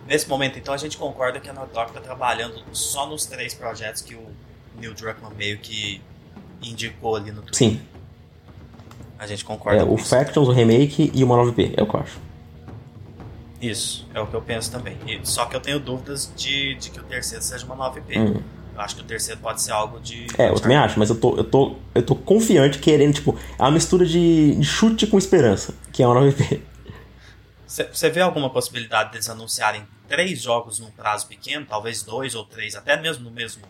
nesse momento então a gente concorda que a Naughty Dog tá trabalhando só nos três projetos que o Neil Druckmann meio que indicou ali no Twitter.
Sim.
A gente concorda
é,
com
o
isso.
Factions, o remake e uma 9P, é o que eu acho.
Isso, é o que eu penso também. E, só que eu tenho dúvidas de, de que o terceiro seja uma 9P.
Hum.
Eu acho que o terceiro pode ser algo de.
É, eu também acho, mas eu tô, eu tô, eu tô confiante querendo, tipo, é uma mistura de, de chute com esperança, que é uma 9P.
Você vê alguma possibilidade deles anunciarem três jogos num prazo pequeno, talvez dois ou três, até mesmo no mesmo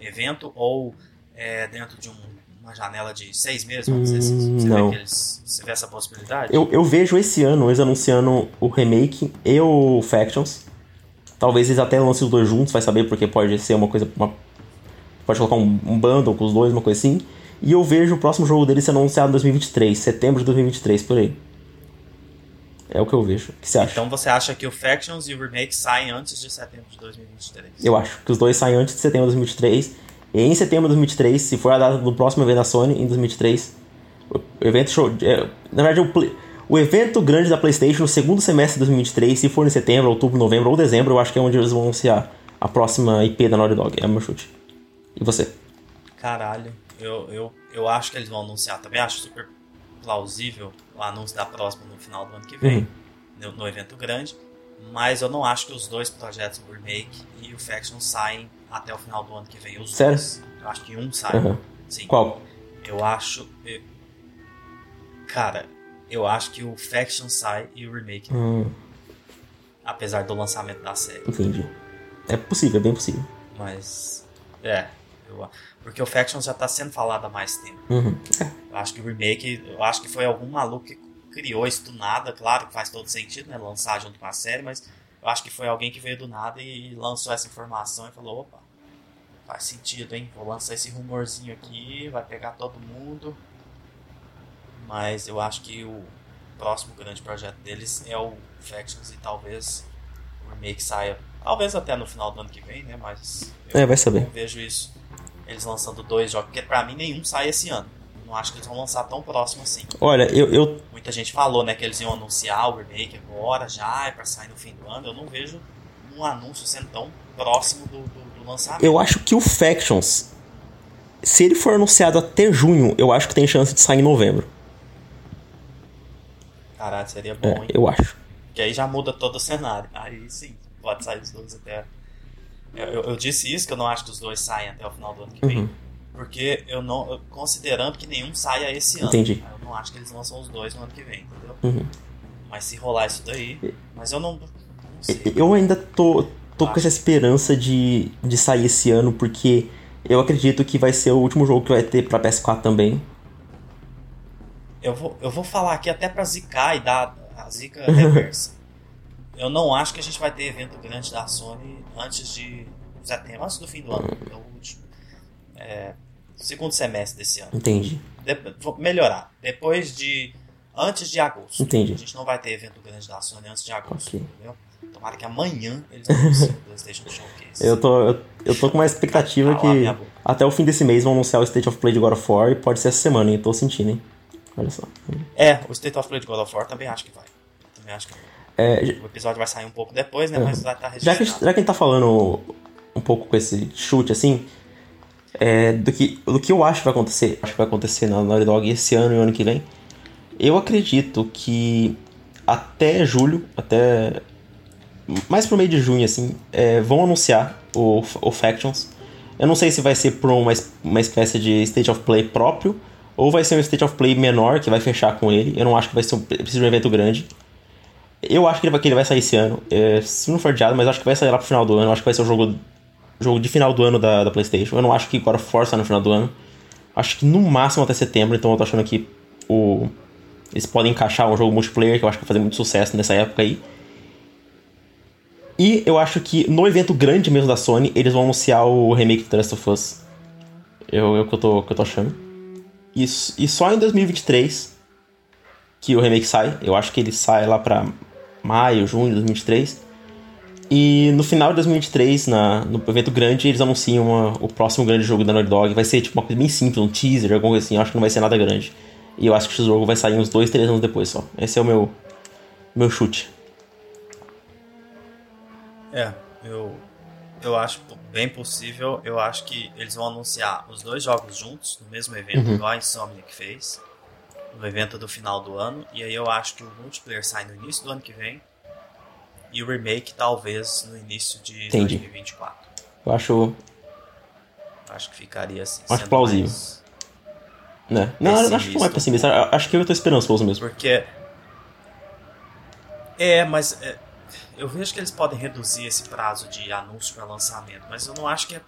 evento, ou é, dentro de um, uma janela de seis meses, vamos dizer assim? Você
não.
vê, eles, você vê essa possibilidade?
Eu, eu vejo esse ano eles anunciando o remake e o Factions. Talvez eles até lancem os dois juntos, vai saber, porque pode ser uma coisa. Uma, pode colocar um, um bundle com os dois, uma coisa assim. E eu vejo o próximo jogo deles sendo anunciado em 2023, setembro de 2023, por aí. É o que eu vejo. O que você acha?
Então você acha que o Factions e o Remake saem antes de setembro de 2023?
Eu acho que os dois saem antes de setembro de 2023. E em setembro de 2023, se for a data do próximo evento da Sony, em 2023, o evento show. É, na verdade, o, play, o evento grande da PlayStation no segundo semestre de 2023, se for em setembro, outubro, novembro ou dezembro, eu acho que é onde eles vão anunciar a próxima IP da Naughty Dog. É o meu chute. E você?
Caralho, eu, eu, eu acho que eles vão anunciar também. Acho super plausível o anúncio da próxima no final do ano que vem,
Uhum.
no, no evento grande. Mas eu não acho que os dois projetos, o Remake e o Faction, saem até o final do ano que vem. Os
Sério?
dois. Eu acho que um sai.
Aham.
Sim.
Qual?
Eu acho. eu- Cara, eu acho que o Faction sai e o Remake,
Hum,
apesar do lançamento da série.
entendi. É possível, é bem possível.
Mas. É. Eu, porque o Faction já tá sendo falado há mais tempo.
Uhum.
Eu acho que o remake, eu acho que foi algum maluco que criou isso do nada, claro que faz todo sentido, né? Lançar junto com a série, mas eu acho que foi alguém que veio do nada e lançou essa informação e falou, opa, faz sentido, hein? Vou lançar esse rumorzinho aqui, vai pegar todo mundo. Mas eu acho que o próximo grande projeto deles é o Factions e talvez o remake saia. Talvez até no final do ano que vem, né? Mas eu
É, vai saber.
não vejo isso. Eles lançando dois jogos, porque pra mim nenhum sai esse ano. Não acho que eles vão lançar tão próximo assim.
Olha, eu, eu
Muita gente falou, né, que eles iam anunciar o remake agora, já, é pra sair no fim do ano. Eu não vejo um anúncio sendo tão próximo do, do, do lançamento.
Eu acho que o Factions, se ele for anunciado até junho, eu acho que tem chance de sair em novembro.
Caralho, seria bom,
É,
hein?
eu acho.
Porque aí já muda todo o cenário. Aí sim, pode sair os dois até. Eu, eu, disse isso, que eu não acho que os dois saem até o final do ano que vem.
Uhum.
Porque eu não. eu- considerando que nenhum saia esse ano.
Entendi.
Eu não acho que eles lançam os dois no ano que vem, entendeu?
Uhum.
Mas se rolar isso daí. Mas eu não. Não sei.
Eu ainda tô, tô com essa esperança de, de sair esse ano, porque eu acredito que vai ser o último jogo que vai ter pra PS4 também.
Eu vou, eu vou falar aqui até pra zicar e dar a zica reversa. Eu não acho que a gente vai ter evento grande da Sony antes de setembro, antes do fim do ano. É o último. É, segundo semestre desse ano.
Entendi.
De- vou melhorar. Depois de. Antes de agosto.
Entendi.
A gente não vai ter evento grande da Sony antes de agosto.
Ok.
Entendeu? Tomara que amanhã eles anunciem o PlayStation Showcase.
Eu tô, eu, eu tô com uma expectativa
a
que até o fim desse mês vão anunciar o State of Play de God of War e pode ser essa semana, hein? Tô sentindo, hein? Olha só.
É, o State of Play de God of War também acho que vai. Também acho que vai.
É,
O episódio vai sair um pouco depois, né? Mas vai estar
já, que, a
registrado.
gente- já que a gente tá falando um pouco com esse chute assim, é, do, que, do que eu acho que vai acontecer, acho que vai acontecer na Naughty Dog esse ano e o ano que vem, eu acredito que até julho, até mais pro meio de junho, assim, é, vão anunciar o, o Factions. Eu não sei se vai ser por uma, uma espécie de State of Play próprio, ou vai ser um State of Play menor que vai fechar com ele. Eu não acho que vai ser um, precisa de um evento grande. Eu acho que ele vai, que ele vai sair esse ano. É, se não for adiado, mas eu acho que vai sair lá pro final do ano. Eu acho que vai ser o jogo, jogo de final do ano da, da PlayStation. Eu não acho que War sai no final do ano. Acho que no máximo até setembro. Então eu tô achando que o, eles podem encaixar um jogo multiplayer que eu acho que vai fazer muito sucesso nessa época aí. E eu acho que no evento grande mesmo da Sony, eles vão anunciar o remake de The Last of Us. Eu, é o que eu tô, que eu tô achando. E, e só em 2023 que o remake sai. Eu acho que ele sai lá pra maio, junho de 2023. E no final de 2023, na, no evento grande, eles anunciam uma- o próximo grande jogo da Naughty Dog. Vai ser tipo uma coisa bem simples, um teaser, alguma coisa assim. Eu acho que não vai ser nada grande. E eu acho que esse jogo vai sair uns 2, 3 anos depois só. Esse é o meu, meu chute.
É, eu, eu acho bem possível. Eu acho que eles vão anunciar os dois jogos juntos no mesmo evento, igual a Insomniac fez, no evento do final do ano. E aí eu acho que o multiplayer sai no início do ano que vem e o remake talvez no início de
Entendi.
2024.
Eu acho.
Acho que ficaria assim.
Acho plausível.
mais-
Né? Não, eu acho que não é pessimista. Eu Acho que eu tô esperançoso mesmo.
Porque. É, mas é, eu vejo que eles podem reduzir esse prazo de anúncio para lançamento, mas eu não acho que é.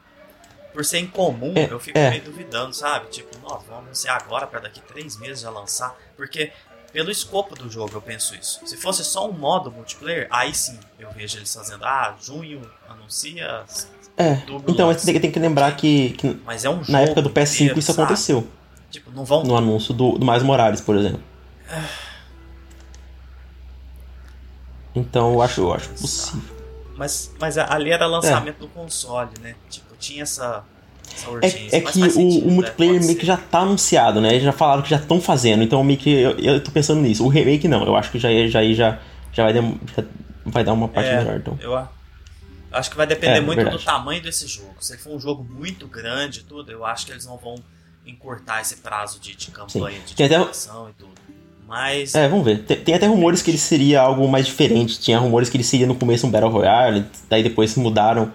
Por ser incomum,
É,
eu fico
é.
meio duvidando, sabe? Tipo, nós vamos anunciar agora para daqui três meses já lançar. Porque, pelo escopo do jogo, eu penso isso. Se fosse só um modo multiplayer, aí sim eu vejo eles fazendo, ah, junho anuncia.
É, então
lança.
você tem, tem que lembrar que, que
Mas é um jogo.
na época do PS5
inteiro,
isso
sabe?
aconteceu.
Tipo, não vão.
No anúncio do, do Miles Morales, por exemplo. Então eu acho, eu acho possível.
Mas, mas ali era lançamento do console, né? Tipo, tinha essa, essa
É,
urgência.
é
mas
que o,
sentido,
o
né?
multiplayer
Pode
meio que já tá anunciado, né? Eles já falaram que já estão fazendo, então meio que eu, eu tô pensando nisso. O remake não, eu acho que já já já, já, vai, já vai dar uma parte
É,
melhor, então.
Eu acho que vai depender
É,
muito do
verdade.
tamanho desse jogo. Se for um jogo muito grande e tudo, eu acho que eles não vão encurtar esse prazo de, de campanha, de
Tem até-
divulgação e tudo. Mas
É, vamos ver. Tem, tem até rumores que ele seria algo mais diferente. Tinha rumores que ele seria no começo um Battle Royale, daí depois mudaram.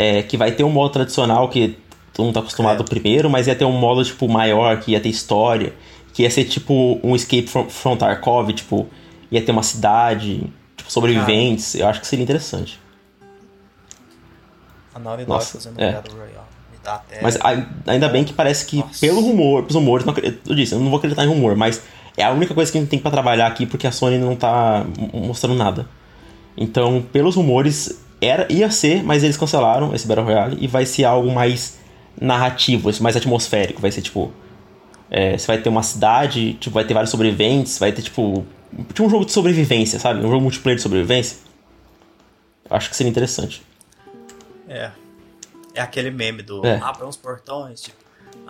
é, que vai ter um modo tradicional que todo mundo tá acostumado
É.
primeiro, mas ia ter um modo, tipo, maior, que ia ter história. Que ia ser, tipo, um Escape from, from Tarkov, tipo, ia ter uma cidade, tipo, sobreviventes. Eu acho que seria interessante.
a Naughty Dog
Nossa,
fazendo
é.
Battle Royale. Me dá até...
Mas ai- ainda bem que parece que,
Nossa.
pelo rumor, pelos rumores, não eu disse, eu não vou acreditar em rumor, mas é a única coisa que a gente tem pra trabalhar aqui porque a Sony não tá mostrando nada. Então, pelos rumores, era, ia ser, mas eles cancelaram esse Battle Royale e vai ser algo mais narrativo, mais atmosférico. Vai ser tipo. é, você vai ter uma cidade, tipo, vai ter vários sobreviventes, vai ter tipo. Tipo um jogo de sobrevivência, sabe? Um jogo multiplayer de sobrevivência. Acho que seria interessante.
É. É aquele meme do
É.
abram os portões, tipo,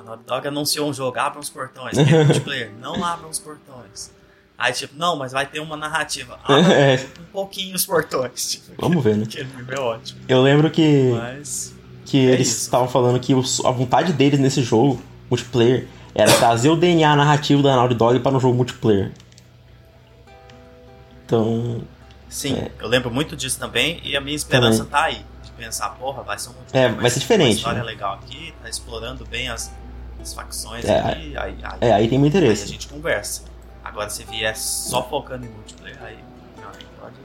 Naughty Dog anunciou um jogo, abram os portões. Aí o multiplayer, não abram os portões. Aí, tipo, não, mas vai ter uma narrativa. Abra
É.
um pouquinho os portões. Tipo,
Vamos ver, né?
Aquele meme é ótimo.
Eu lembro que.
Mas.
que
É
eles estavam falando que os- a vontade deles nesse jogo, multiplayer, era trazer o DNA narrativo da Naughty Dog para um jogo multiplayer. Então,
Sim,
É.
eu lembro muito disso também e a minha esperança tá aí. De pensar, porra, vai ser um
É, vai ser diferente,
Uma história
né?
legal aqui, tá explorando bem as, as facções
É,
aqui, aí, aí,
é, aí tem muito
aí a
interesse.
gente conversa. Agora, se vier só focando em multiplayer, aí, pode.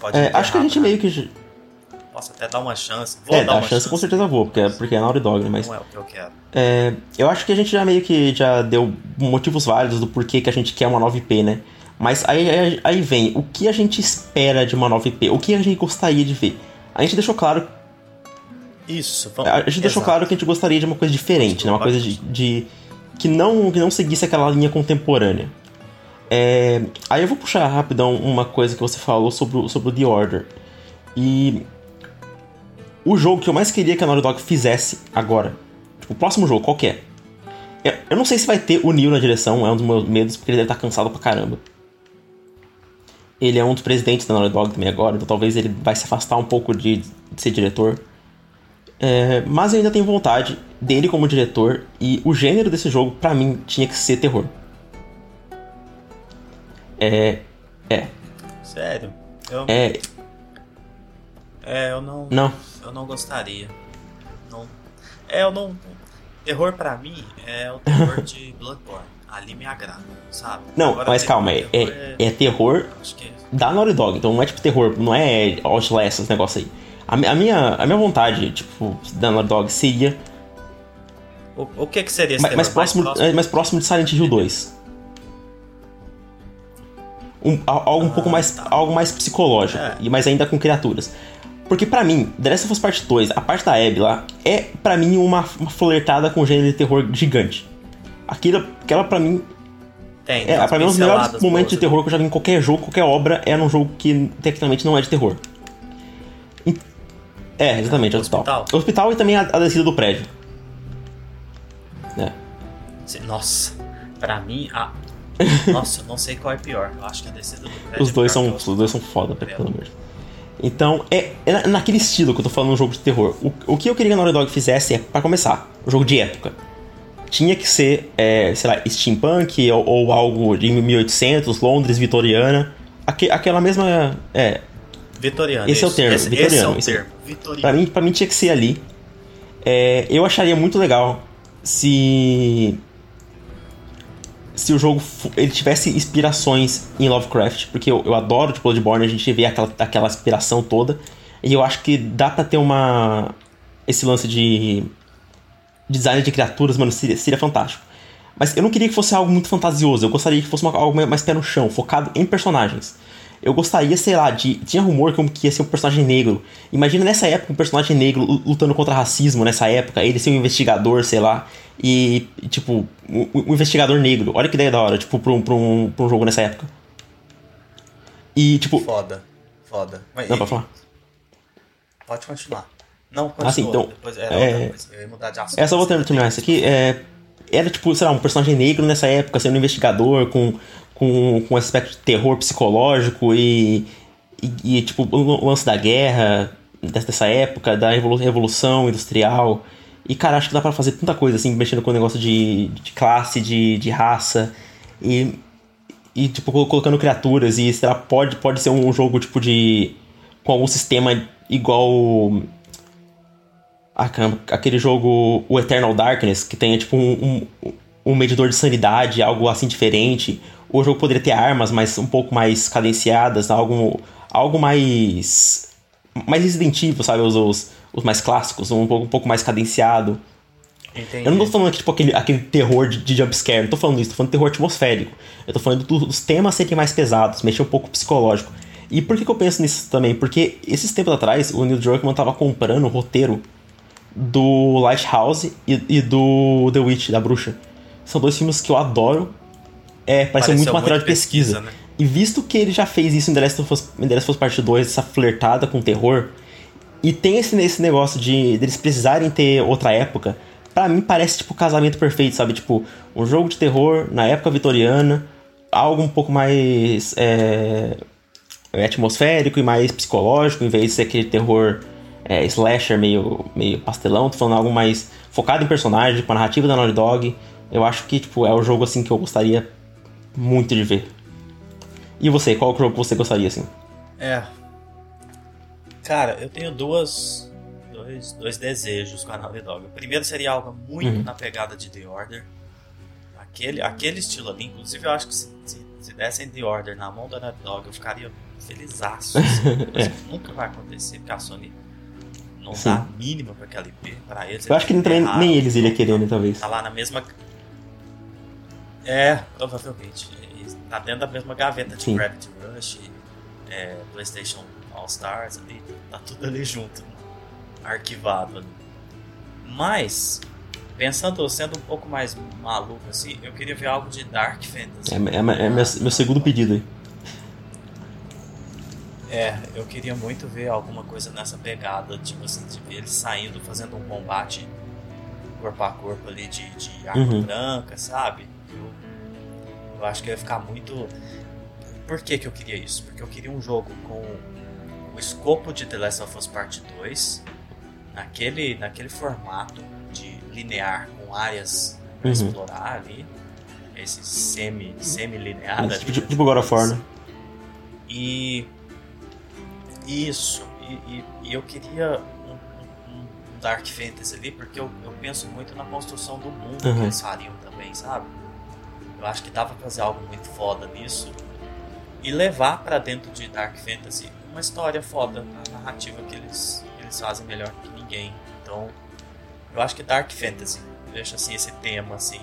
Pode
É, acho que a gente meio que.
Posso até dar uma chance. Vou
É,
dar uma
chance com certeza vou, porque é, porque é Naughty Dog, né? Mas
Não é o que eu quero.
é, eu acho que a gente já meio que já deu motivos válidos do porquê que a gente quer uma nova IP, né? Mas aí, aí, aí vem, o que a gente espera de uma nova IP? O que a gente gostaria de ver? A gente deixou claro
Isso, vamos.
A gente deixou
Exato.
claro que a gente gostaria de uma coisa diferente, né? Uma coisa de, de- que não que não seguisse aquela linha contemporânea. É, aí eu vou puxar rapidão uma coisa que você falou sobre, o- sobre o The Order. E o jogo que eu mais queria que a Naughty Dog fizesse agora, tipo, o próximo jogo, qual que é? Eu- Eu não sei se vai ter o Neil na direção, é um dos meus medos, porque ele deve estar cansado pra caramba. Ele é um dos presidentes da Naughty Dog também agora, então talvez ele vai se afastar um pouco de, de ser diretor. É, mas eu ainda tenho vontade dele como diretor e o gênero desse jogo, pra mim, tinha que ser terror. É. É.
Sério. Eu,
É.
é, eu não.
Não.
Eu não gostaria. Não. É, eu não. Terror pra mim é o terror de Bloodborne. Ali me agrada, sabe?
Não,
Agora,
mas
terror-
calma, é, é, é terror
é.
da Naughty Dog, então não é tipo terror, não é Outlast, esse negócio aí. A, a minha, a minha vontade, tipo, da Naughty Dog seria
O, o que que seria esse
mais,
terror?
mais próximo, é, mais próximo de Silent Hill 2. Um, al- algo um pouco mais,
tá.
algo mais psicológico,
É.
e mas ainda com criaturas. Porque pra mim, The Last of Us Part 2, a parte da Abby lá, é pra mim uma, uma flertada com o gênero de terror gigante. Aquilo, aquela pra mim,
Tem,
é,
umas
pra mim um dos melhores momentos de terror que eu já vi em qualquer jogo, qualquer obra, é num jogo que tecnicamente não é de terror. É, exatamente,
O
o hospital.
hospital.
O hospital e também a, a descida do prédio. É.
Nossa, pra mim, a. Nossa, eu não sei qual é pior. Eu acho que a descida do prédio
Os
é
dois
pior
são, os dois são foda, pelo amor de Deus. Então, é, é na- naquele estilo que eu tô falando um jogo de terror. O, o que eu queria que a Naughty Dog fizesse é, pra começar, um jogo de época. Tinha que ser, é, sei lá, steampunk ou, ou algo de 1800, Londres, vitoriana. Aque- aquela mesma... É,
Vitoriano.
Esse é o termo,
Esse,
vitoriano,
Esse é o termo. Vitoriano.
pra, mim, pra mim tinha que ser ali. É, eu acharia muito legal se... se o jogo ele tivesse inspirações em Lovecraft, porque eu, eu adoro tipo, Bloodborne, a gente vê aquela, aquela inspiração toda, e eu acho que dá pra ter uma. esse lance de. design de criaturas, mano, seria, seria fantástico. Mas eu não queria que fosse algo muito fantasioso, eu gostaria que fosse uma, algo mais pé no chão, focado em personagens. Eu gostaria, sei lá, de. Tinha rumor que ia ser um personagem negro. Imagina nessa época um personagem negro lutando contra racismo nessa época, ele ser um investigador, sei lá. E, tipo, um, um investigador negro. Olha que ideia da hora, tipo, pra um, pra um, pra um jogo nessa época. E, tipo.
Foda, foda.
Mas, não, e, pode falar.
Pode continuar. Não, continua.
Assim, então.
Depois, era é, eu ia mudar de assunto.
É, só vou terminar isso aqui. É, era, tipo, sei lá, um personagem negro nessa época, sendo um investigador, com, com, com aspecto de terror psicológico e, e, e tipo, o lance da guerra dessa época, da revolução industrial. E, cara, acho que dá pra fazer tanta coisa, assim, mexendo com o negócio de, de classe, de, de raça. E, e, tipo, colocando criaturas. E será pode, pode ser um jogo, tipo, de. com algum sistema igual. Ah, aquele jogo, o Eternal Darkness, que tem, tipo, um, um, um medidor de sanidade, algo assim diferente. O jogo poderia ter armas, mas um pouco mais cadenciadas, algo, algo mais. mais Resident Evil, sabe? Os, os, os mais clássicos, um pouco, um pouco mais cadenciado.
Entendi.
Eu não tô falando aqui, tipo, aquele, aquele terror de, de jumpscare, não tô falando isso, tô falando terror atmosférico. Eu tô falando do, dos temas serem mais pesados, mexer um pouco psicológico. E por que, que eu penso nisso também? Porque esses tempos atrás, o Neil Druckmann tava comprando o roteiro do Lighthouse e, e, do The Witch, da Bruxa. São dois filmes que eu adoro. É, pareceu muito material muito de pesquisa. pesquisa né? E visto que ele já fez isso em The Last of Us, The Last of Us Part 2, essa flertada com terror, e tem esse, esse negócio de, de eles precisarem ter outra época, para mim parece tipo o casamento perfeito, sabe? Tipo, um jogo de terror na época vitoriana, algo um pouco mais é, atmosférico e mais psicológico, em vez de ser aquele terror é, slasher meio, meio pastelão, tô falando algo mais focado em personagem, com a narrativa da Naughty Dog. Eu acho que tipo, é o jogo assim que eu gostaria muito de ver. E você, qual jogo você gostaria assim?
É. Cara, eu tenho duas dois, dois desejos com a Naughty Dog. O primeiro seria algo muito uhum. na pegada de The Order. Aquele, aquele estilo ali, inclusive eu acho que se, se, se dessem The Order na mão da Naughty Dog, eu ficaria felizaço. Assim, é. Nunca vai acontecer, porque a Sony não Sim. dá a mínima pra aquela IP pra eles.
Eu acho que nem, nem eles iriam querer, né, talvez.
Tá lá na mesma. É, provavelmente. Tá dentro da mesma gaveta de Sim. Gravity Rush, é, PlayStation All Stars ali, tá tudo ali junto, né? arquivado ali. Mas, pensando, sendo um pouco mais maluco assim, eu queria ver algo de Dark Fantasy.
É, é, é meu, meu segundo pedido aí.
É, eu queria muito ver alguma coisa nessa pegada, tipo assim, de ver eles saindo, fazendo um combate corpo a corpo ali de, de arma uhum. branca, sabe? Eu, eu acho que ia ficar muito. Por que, que eu queria isso? Porque eu queria um jogo com o escopo de The Last of Us Part 2, naquele, naquele formato de linear, com áreas pra uhum. explorar ali, esse semi, semi-linear.
Tipo, tipo God of War, né?
E isso. E, e, e eu queria um, um, um, Dark Fantasy ali, porque eu, eu penso muito na construção do mundo uhum. que eles fariam também, sabe? Eu acho que dava pra fazer algo muito foda nisso. E levar para dentro de Dark Fantasy uma história foda, a narrativa que eles, que eles fazem melhor que ninguém. Então, eu acho que Dark Fantasy, deixa assim esse tema assim,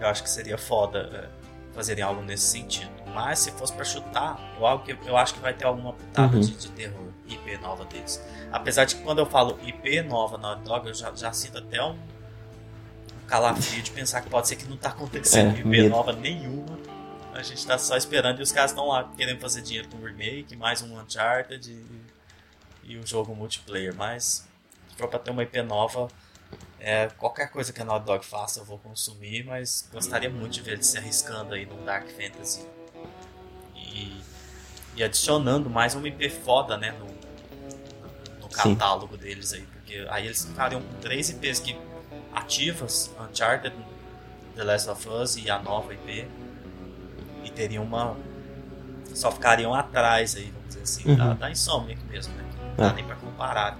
eu acho que seria foda é, fazerem algo nesse sentido. Mas se fosse para chutar, eu, eu acho que vai ter alguma pitada uhum. de, de, terror, IP nova deles. Apesar de que quando eu falo IP nova na Dog, eu já, já sinto até um calafrio de pensar que pode ser que não tá acontecendo é, IP medo. nova nenhuma. A gente tá só esperando e os caras estão lá querendo fazer dinheiro com o remake, mais um Uncharted e, e o jogo multiplayer. Mas se for pra ter uma IP nova, é, qualquer coisa que a Naughty Dog faça eu vou consumir, mas gostaria muito de ver ele se arriscando aí num Dark Fantasy e adicionando mais uma IP foda, né, no, no catálogo Sim. deles aí, porque aí eles ficariam com três IPs que ativas, Uncharted, The Last of Us e a nova IP, e teriam uma só ficariam atrás aí, vamos dizer assim, uhum. da, da Insomniac mesmo, né? Não dá é. nem para comparar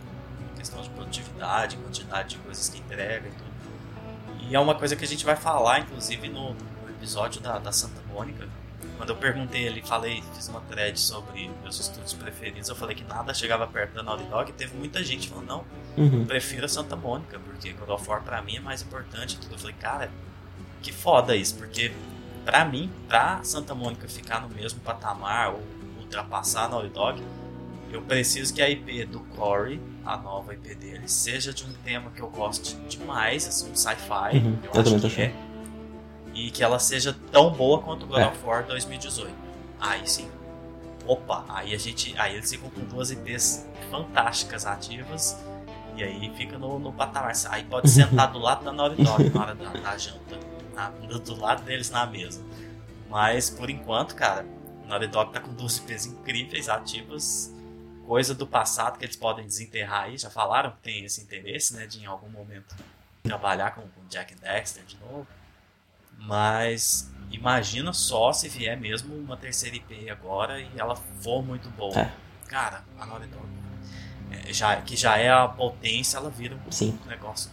em questão de produtividade, quantidade de coisas que entrega e tudo. E é uma coisa que a gente vai falar, inclusive, no, episódio da, da Santa Mônica. Quando eu perguntei ele, falei, fiz uma thread sobre meus estudos preferidos, eu falei que nada chegava perto da Naughty Dog e teve muita gente falando, não,
Uhum.
prefiro a Santa Mônica, porque God of War pra mim é mais importante e tudo. Eu falei, cara, que foda isso, porque pra mim, pra Santa Mônica ficar no mesmo patamar ou ultrapassar a Naughty Dog, eu preciso que a IP do Corey, a nova IP dele, seja de um tema que eu goste demais, assim, um sci-fi,
Uhum,
eu,
eu
acho que é, e que ela seja tão boa quanto God
É.
of War 2018. Aí sim. Opa, aí a gente. Aí eles ficam com duas IPs fantásticas ativas. E aí fica no, no patamar. Aí pode sentar do lado da Naughty Dog na hora da, da janta. na- do lado deles na mesa. Mas por enquanto, cara, Naughty Dog tá com duas IPs incríveis, ativas. Coisa do passado que eles podem desenterrar aí. Já falaram que tem esse interesse, né? De em algum momento trabalhar com, com Jack Dexter de novo. Mas imagina só se vier mesmo uma terceira IP agora e ela for muito boa.
É.
Cara, a Naughty Dog, é, já, que já é a potência, ela vira um
Sim.
negócio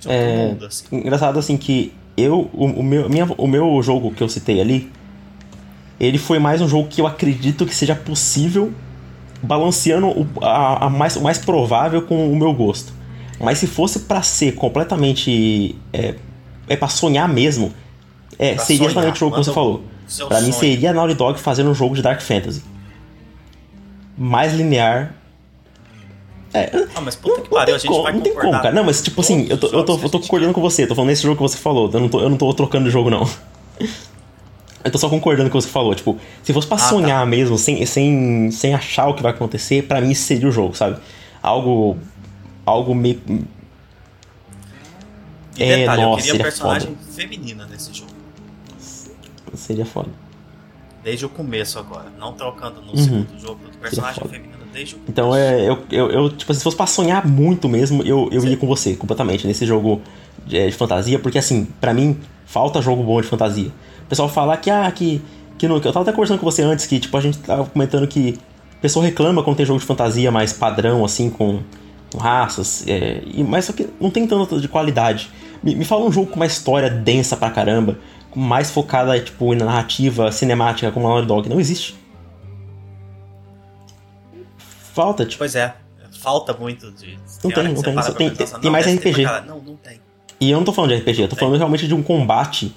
de outro
É,
mundo, assim.
Engraçado assim que eu, o, o meu, minha, o meu jogo que eu citei ali, ele foi mais um jogo que eu acredito que seja possível balanceando o, a, a mais, o mais provável com o meu gosto. Mas se fosse pra ser completamente. É, é pra sonhar mesmo, é,
Pra
seria
sonhar,
exatamente o jogo que você
o-
falou. Pra mim
sonho.
seria a Naughty Dog fazendo um jogo de Dark Fantasy. Mais linear. É,
Ah, mas puta que pariu, a gente
como,
vai
não tem como, cara. Não, mas tipo assim, eu tô, eu tô, eu tô concordando com você, tô falando nesse jogo que você falou, eu não tô, eu não tô trocando de jogo, não. Eu tô só concordando com o que você falou, tipo, se fosse pra
Ah, tá.
sonhar mesmo, sem, sem, sem achar o que vai acontecer, pra mim seria o jogo, sabe? Algo. Algo meio.
E
É,
detalhe, eu
nossa,
queria
seria
personagem feminina nesse jogo.
Seria foda.
Desde o começo agora. Não trocando no
Uhum.
segundo jogo. Personagem
foda.
feminina desde o começo.
Então é. Eu, eu, eu, tipo, se fosse pra sonhar muito mesmo, eu, eu
Sim.
ia com você, completamente, nesse jogo de, de fantasia, porque assim, pra mim, falta jogo bom de fantasia. O pessoal fala que, ah, que. que não, que eu tava até conversando com você antes, que tipo, a gente tava comentando que o pessoal reclama quando tem jogo de fantasia mais padrão, assim, com, com raças, é, e, mas só que não tem tanto de qualidade. Me, me fala um jogo com uma história densa pra caramba, mais focada, tipo, na narrativa cinemática como a Naughty Dog. Não existe. Falta, tipo.
Pois é. Falta muito de.
Não tem, não tem,
pra
tem-
pensar,
tem
não,
mais RPG.
Não, não tem.
E eu não tô falando de RPG, eu tô falando realmente de um combate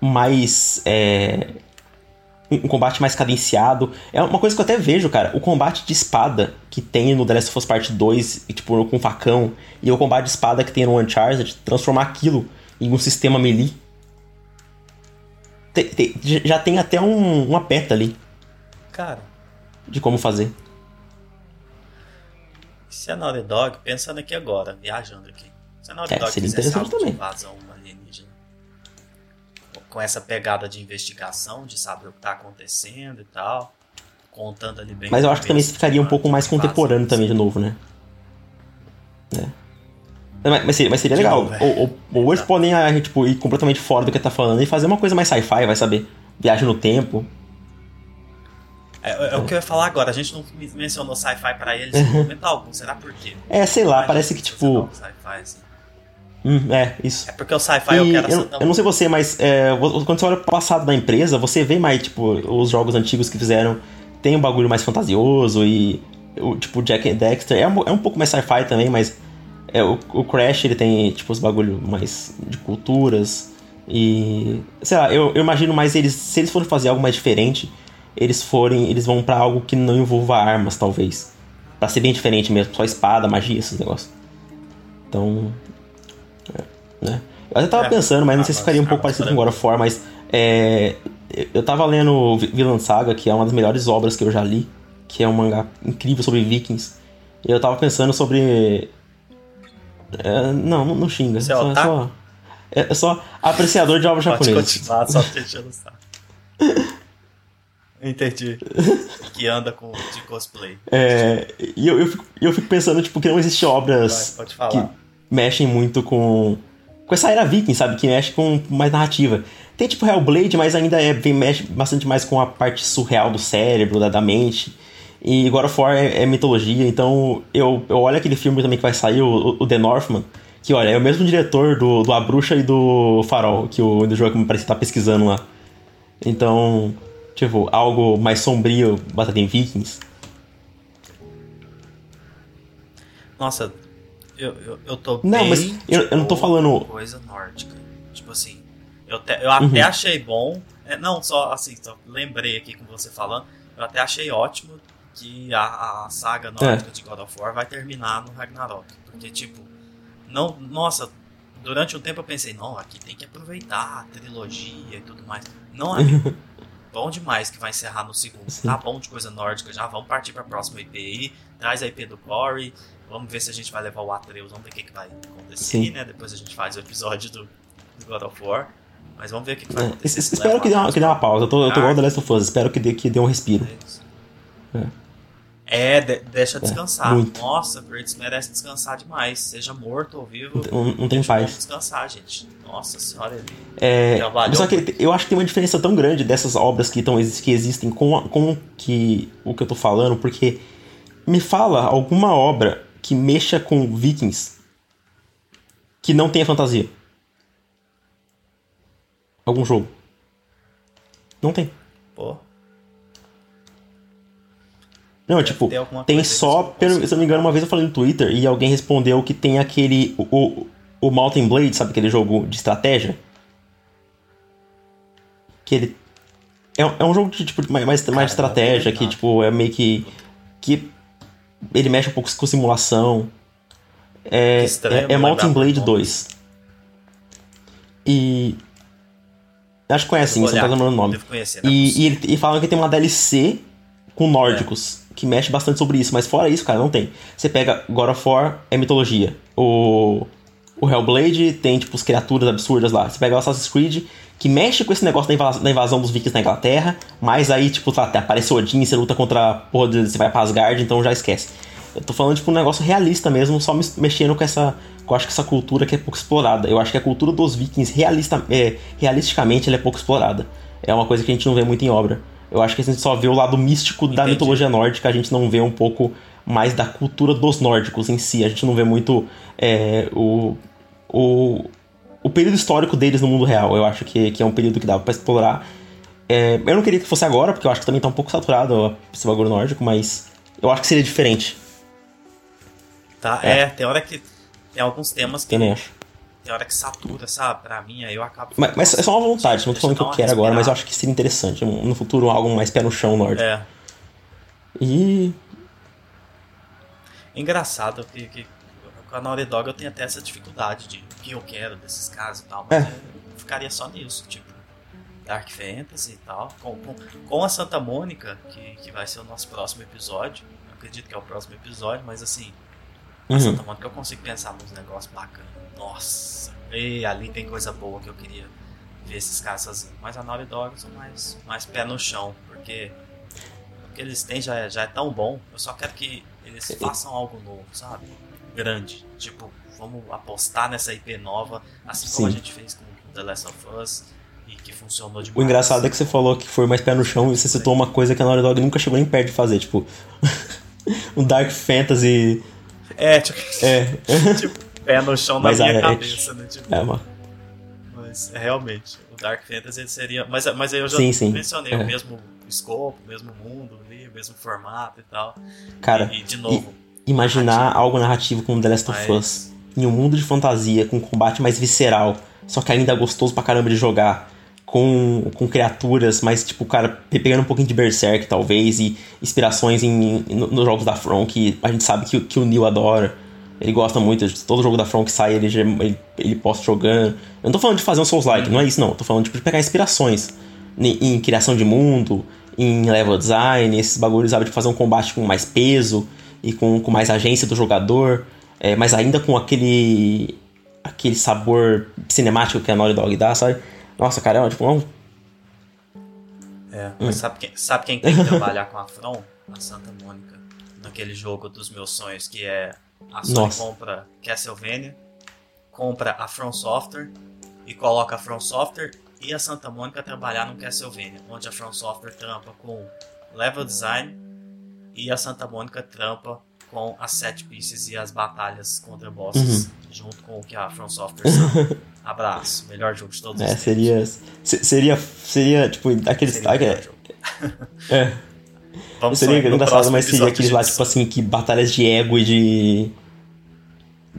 mais. É, um combate mais cadenciado. É uma coisa que eu até vejo, cara. O combate de espada que tem no The Last of Us Part 2, e, tipo, com facão, e o combate de espada que tem no Uncharted, transformar aquilo em um sistema melee. Já tem até um, uma beta ali
Cara,
de como fazer.
se a Naughty Dog, pensando aqui agora, viajando aqui. Se a Naughty
É,
Dog
seria interessante também.
invasão alienígena, com essa pegada de investigação, de saber o que tá acontecendo e tal, contando ali bem.
Mas eu acho que também ficaria um pouco mais contemporâneo também de novo, né? É. Mas, mas seria, mas seria legal.
novo, é.
ou, ou, ou eles
Tá.
podem ah, tipo, ir completamente fora do que tá falando e fazer uma coisa mais sci-fi, vai saber. Viagem no tempo.
É, é o que eu ia falar agora, a gente não mencionou sci-fi pra eles em momento algum, será por quê?
É, sei lá, parece que tipo.
assim.
hum, é, isso.
É porque o sci-fi eu quero
eu, eu não sei você, mas é, quando você olha pro passado da empresa, você vê mais, tipo, os jogos antigos que fizeram. Tem um bagulho mais fantasioso e. O, tipo, Jack and Dexter é um, é um pouco mais sci-fi também, mas. É, o, o Crash ele tem, tipo, os bagulho mais de culturas. E. Sei lá, eu, eu imagino mais eles. Se eles forem fazer algo mais diferente, eles forem. Eles vão pra algo que não envolva armas, talvez. Pra ser bem diferente mesmo, só espada, magia, esses negócios. Então. é, né? Eu até tava
É,
pensando, mas não sei se ficaria um pouco parecido com God of War, mas. É, eu tava lendo Vi- Vinland Saga, que é uma das melhores obras que eu já li, que é um mangá incrível sobre vikings. E eu tava pensando sobre. É, não, não, xinga.
Você é
só,
otaku?
só, é, é só apreciador de obras
Pode
japonesas.
continuar, só te enchendo o saco. Entendi. Que anda com de cosplay.
É, e eu, eu, fico, eu fico pensando, tipo, que não existem obras
Vai, pode
que mexem muito com. Com essa era viking, sabe? Que mexe com mais narrativa. Tem tipo Hellblade, mas ainda é, mexe bastante mais com a parte surreal do cérebro, da, da mente. E God of War é, é mitologia, então eu, eu olho aquele filme também que vai sair, o, o The Northman, Que olha, é o mesmo diretor do, do A Bruxa e do Farol, que o me parece que tá pesquisando lá. Então, tipo, algo mais sombrio baseado em Vikings.
Nossa, eu, eu, eu tô
Não,
bem,
mas eu, eu não tô
tipo,
falando.
coisa nórdica. Tipo assim, eu, te- eu até
Uhum.
achei bom. é, não, só assim, só lembrei aqui com você falando. Eu até achei ótimo que a, a saga nórdica de God of War vai terminar no Ragnarok. Porque, tipo, não. Nossa, durante um tempo eu pensei, não, aqui tem que aproveitar a trilogia e tudo mais. Não, amigo. Bom demais que vai encerrar no segundo.
Sim.
Tá bom de coisa nórdica já. Vamos partir pra próxima IP aí. Traz a IP do Corey. Vamos ver se a gente vai levar o Atreus. Vamos ver o que, que vai acontecer,
Sim.
né? Depois a gente faz o episódio do, do God of War. Mas vamos ver o que, que vai
É,
acontecer. se
espero que dê, uma, que dê uma pausa. Eu tô, eu tô
Ah.
igual The Last of Us, espero que dê, que dê um respiro.
É, de- deixa descansar.
muito.
Nossa, Kratos merece descansar demais. Seja morto ou vivo.
Não, não tem paz.
descansar, gente. Nossa senhora, ele
É,
trabalhou
só que eu acho que tem uma diferença tão grande dessas obras que, tão, que existem com, com que, o que eu tô falando, porque me fala alguma obra que mexa com vikings que não tenha fantasia. Algum jogo. Não tem.
Pô,
Não, tipo, tem só, pelo-
conceito.
se eu não me engano, uma vez eu falei no Twitter e alguém respondeu que tem aquele. O, o, o Mountain Blade, sabe aquele jogo de estratégia? Que ele. É, um- é um jogo de tipo mais, mais,
Cara,
estratégia,
não
que tipo, é meio que. que ele mexe um pouco com simulação. É,
Que estranho,
é, é Mountain Blade
por nome.
2. E. Acho que conhece sim,
vou
você não tá lembrando o nome.
É
E, e, ele- e falam que tem uma DLC com nórdicos,
É.
que mexe bastante sobre isso, mas fora isso, cara, não tem. Você pega God of War, é mitologia. O, o Hellblade tem, tipo, as criaturas absurdas lá. Você pega o Assassin's Creed, que mexe com esse negócio da invasão, da invasão dos vikings na Inglaterra, mas aí, tipo, tá, aparece Odin, você luta contra a porra, de, você vai pra Asgard, então já esquece. Eu tô falando, tipo, um negócio realista mesmo, só mexendo com essa. Eu acho que essa cultura que é pouco explorada. Eu acho que a cultura dos vikings, realista, é, realisticamente, ela é pouco explorada. É uma coisa que a gente não vê muito em obra. Eu acho que a gente só vê o lado místico da
Entendi.
mitologia nórdica, a gente não vê um pouco mais da cultura dos nórdicos em si. A gente não vê muito é, o, o, o período histórico deles no mundo real. Eu acho que, que é um período que dava pra explorar. É, eu não queria que fosse agora, porque eu acho que também tá um pouco saturado esse bagulho nórdico, mas eu acho que seria diferente.
Tá,
É.
é. tem hora que. Tem alguns temas que.
Também acho.
Tem hora que satura, sabe? Pra mim, aí eu acabo.
Mas, mas é só uma vontade, não tô falando que eu quero agora, mas eu acho que seria interessante. No futuro, algo mais pé no chão nórdico.
É.
E.
Engraçado que, que com a Naughty Dog eu tenho até essa dificuldade de o que eu quero desses casos e tal, mas
É.
eu ficaria só nisso, tipo, Dark Fantasy e tal. Com, com, com a Santa Mônica, que, que vai ser o nosso próximo episódio. Eu acredito que é o próximo episódio, mas assim, a
Uhum.
Santa Mônica eu consigo pensar nos negócios bacanas. Nossa, e ali tem coisa boa que eu queria ver esses caras sozinhos. Mas a Naughty Dog sou mais, mais pé no chão, porque o que eles têm já é, já é tão bom. Eu só quero que eles façam algo novo, sabe? Grande. Tipo, vamos apostar nessa IP nova, assim como a
Sim.
gente fez com The Last of Us e que funcionou demais.
O engraçado é que você falou que foi mais pé no chão e você citou uma coisa que a Naughty Dog nunca chegou nem perto de fazer, tipo. um Dark Fantasy.
É, tipo,
É.
tipo pé no chão na
Mas
minha
a- é,
cabeça, né? Tipo,
É, uma.
Mas é, realmente, o Dark Fantasy seria. Mas, mas aí eu já
Sim, sim.
mencionei
É.
o mesmo escopo, o mesmo mundo ali, o mesmo formato e tal.
Cara,
e, e, de novo,
imaginar
narrativo.
algo narrativo como The Last of Us em um mundo de fantasia, com combate mais visceral, só que ainda gostoso pra caramba de jogar, com, com criaturas, mas tipo, cara, pegando um pouquinho de Berserk, talvez, e inspirações em, em- nos jogos da From, que a gente sabe que, que o Neil adora. Ele gosta muito, de todo jogo da From que sai, ele, ele, ele posta jogando. Eu não tô falando de fazer um Souls-like, não é isso não. Eu tô falando tipo, de pegar inspirações em, em criação de mundo, em level design, esses bagulhos, sabe? De fazer um combate com mais peso e com, com mais agência do jogador, é, mas ainda com aquele aquele sabor cinemático que a Naughty Dog dá, sabe? Nossa, cara, é tipo, um-
É,
Hum.
mas sabe quem, sabe quem tem que trabalhar com a From? A Santa Mônica. Naquele jogo dos meus sonhos, que é a Sony
Nossa.
compra Castlevania, compra a From Software e coloca a From Software e a Santa Mônica trabalhar no Castlevania, onde a From Software trampa com level design e a Santa Mônica trampa com as set pieces e as batalhas contra bosses. junto com o que a From Software são. Abraço, melhor jogo de todos
É,
os tempos.
seria. se- Seria. Seria, tipo, aqueles.
Seria jogo.
é,
Vamos
seria
no
engraçado, mas seria aqueles lá, tipo assim, que batalhas de ego e de.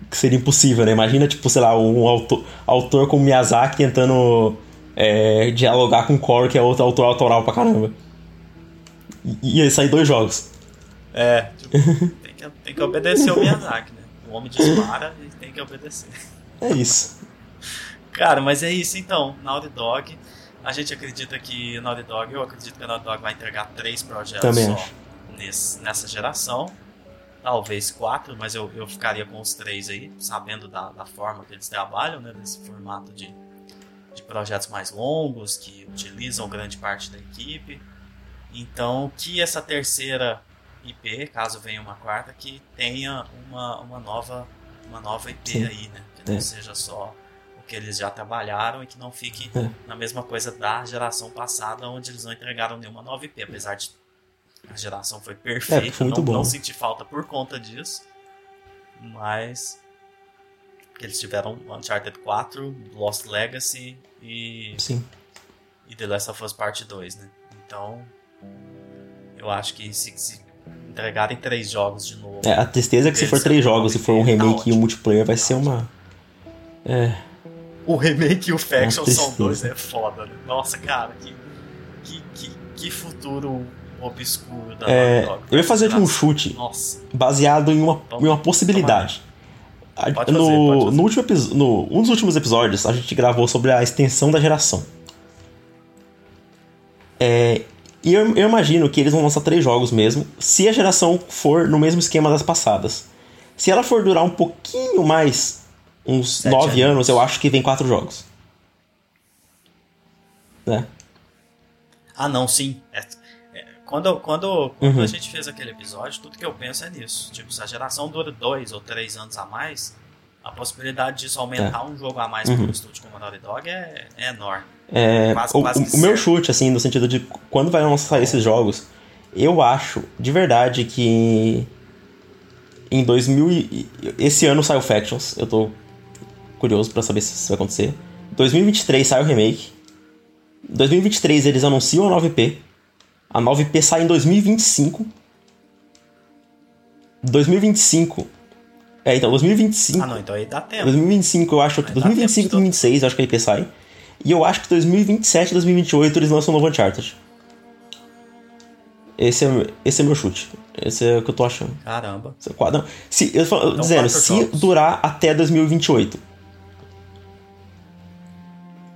Que seria impossível, né? Imagina, tipo, sei lá, um autor, autor como Miyazaki tentando é, dialogar com o Core, que é outro autor autoral pra caramba. E ia sair dois jogos.
É, tipo, tem, que, tem que obedecer o Miyazaki, né? O homem dispara e tem que obedecer.
É isso.
Cara, mas é isso então, Naughty Dog. A gente acredita que Naughty Dog, eu acredito que a Naughty Dog vai entregar três projetos
Também
só
acho.
nesse, nessa geração. Talvez quatro, mas eu, eu ficaria com os três aí, sabendo da, da forma que eles trabalham, né? Desse formato de, de projetos mais longos, que utilizam grande parte da equipe. Então, que essa terceira IP, caso venha uma quarta, que tenha uma, uma, nova, uma nova IP
Sim.
aí, né? Que não
É.
seja só que eles já trabalharam e que não fique
É.
na mesma coisa da geração passada, onde eles não entregaram nenhuma nova IP, apesar de a geração foi perfeita,
foi muito
não,
bom.
não senti falta por conta disso, mas eles tiveram Uncharted 4, Lost Legacy e,
Sim.
e The Last of Us Part 2, né? Então, eu acho que se, se entregarem três jogos de novo,
É, a tristeza é que se for três
é
jogos, se for um
tá
remake e
ótimo.
um multiplayer, vai ser uma.
O remake e o Faction são dois, é foda, né? Nossa, cara, que, que, que, que futuro obscuro da
É,
Dog.
eu ia fazer de um chute
Nossa,
baseado em uma, em uma possibilidade. No,
fazer, pode fazer.
no último no um dos últimos episódios, a gente gravou sobre a extensão da geração. É, e eu, eu imagino que eles vão lançar três jogos mesmo, se a geração for no mesmo esquema das passadas. Se ela for durar um pouquinho mais, uns
Sete
nove
anos.
anos, eu acho que vem quatro jogos. Né?
Ah, não, sim. É- é, quando quando, quando
Uhum.
a gente fez aquele episódio, tudo que eu penso é nisso. Tipo, se a geração dura dois ou três anos a mais, a possibilidade disso aumentar um jogo a mais
Uhum.
para um estúdio como a Naughty Dog é, é enorme.
É,
Quase-
o,
quase
o- o meu chute, assim, no sentido de quando vai lançar esses jogos, eu acho de verdade que em 2000 e- esse ano sai o Factions, eu tô curioso pra saber se isso vai acontecer. 2023 sai o remake. 2023 eles anunciam a 9P. A 9P sai em 2025. 2025. É, então 2025.
Ah, não, então aí dá tempo.
2025 eu acho que
Vai dar
2025
tempo de
2026 eu acho que a IP sai. E eu acho que 2027 2028 eles lançam um novo Uncharted. Esse é, esse é meu chute. Esse é o que eu tô achando.
Caramba.
É quadro- Se, eu falo-
Então,
dizendo, se
jogos.
durar até 2028.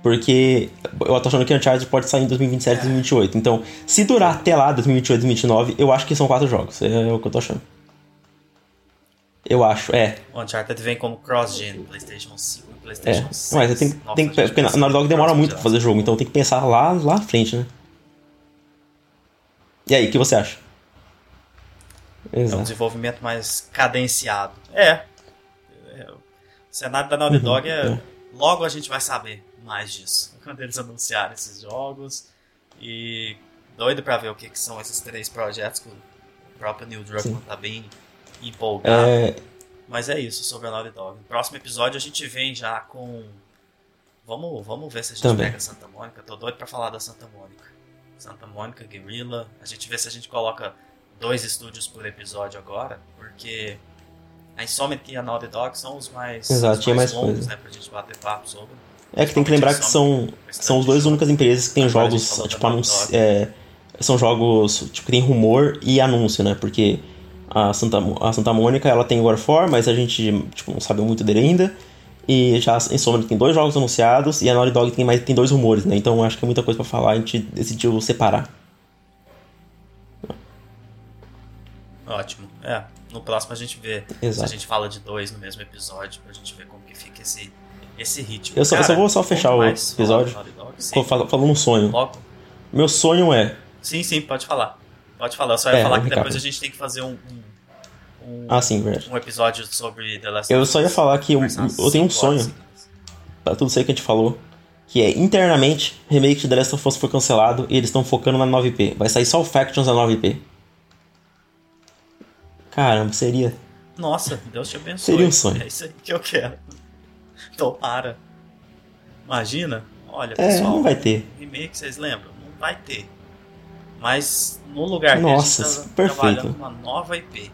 Porque eu tô achando que Uncharted pode sair em 2027 2028. Então, se durar até lá, 2028 2029, eu acho que são quatro jogos. É o que eu tô achando. Eu acho, é.
O Uncharted vem como cross-gen, PlayStation 5 e
É,
PlayStation 6.
mas tem,
Nossa,
tem,
gente
porque na Naughty Dog demora muito pra fazer jogo, então tem que pensar lá, lá à frente, né? E aí, o que você acha?
É um
Exato.
desenvolvimento mais cadenciado. É. É, O cenário da Naughty
Uhum,
Dog é,
é.
Logo a gente vai saber mais disso. Quando eles anunciarem esses jogos. E doido pra ver o que, que são esses três projetos. Que o próprio Neil Druckmann tá bem empolgado.
É,
Mas é isso sobre a Naughty Dog. No próximo episódio a gente vem já com. Vamos, vamos ver se a gente
Também.
pega Santa Mônica. Tô doido pra falar da Santa Mônica. Santa Mônica, Guerrilla. A gente vê se a gente coloca dois estúdios por episódio agora, porque a Insomniac e a Naughty Dog são os mais,
Exato,
os
tinha
mais
mais
longos,
coisa.
né, pra gente bater papo sobre.
É que tem que lembrar que são, são as duas únicas empresas que tem jogos, tipo, anunci
Dog.
é, são jogos tipo, que tem rumor e anúncio, né? Porque a Santa, a Santa Mônica, ela tem War 4, mas a gente tipo, não sabe muito dele ainda. E já a Insomniac tem dois jogos anunciados e a Naughty Dog tem, mais, tem dois rumores, né? Então acho que é muita coisa pra falar, a gente decidiu separar.
Ótimo. É, no próximo a gente vê se
Exato.
a gente fala de dois no mesmo episódio, pra gente ver como que fica esse, esse ritmo.
Eu só- eu só vou só fechar o episódio. falando um sonho.
logo.
Meu sonho é.
Sim, sim, pode falar. Pode falar. Eu só ia
É,
falar que depois a gente tem que fazer um, um, um,
Ah, sim, verdade.
um episódio sobre The Last
Eu só ia falar que eu,
umas
eu tenho um
horas
sonho,
seguidas.
pra tudo isso aí que a gente falou, que é internamente, remake de The Last of Us foi cancelado e eles estão focando na 9P. Vai sair só o Factions da 9P. Caramba, seria.
Nossa, Deus te abençoe.
Seria um sonho.
É isso aí que eu quero. Tomara. Imagina, olha,
É,
pessoal.
não vai ter.
Remake, vocês lembram? Não vai ter. Mas no lugar
Nossa,
dele, a gente tá
perfeito.
trabalhando uma nova IP.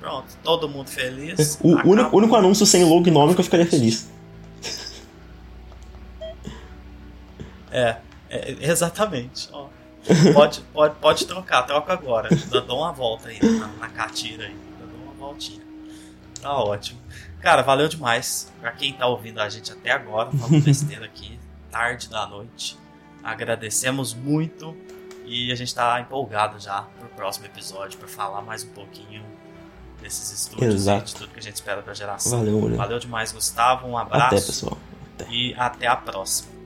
Pronto, todo mundo feliz.
O
acaba-
único, único anúncio sem logo e nome que eu ficaria feliz.
É, é, exatamente. Ó, pode, pode, pode trocar, troca agora. Dá, dá uma volta aí na, na catira aí. Dá uma voltinha. Tá ótimo. Cara, valeu demais. Pra quem tá ouvindo a gente até agora, falando besteira aqui, tarde da noite. Agradecemos muito e a gente tá empolgado já pro próximo episódio pra falar mais um pouquinho desses estúdios
Exato.
e de tudo que a gente espera pra geração.
Valeu.
Valeu demais, Gustavo. Um abraço
Até, pessoal.
e até a próxima.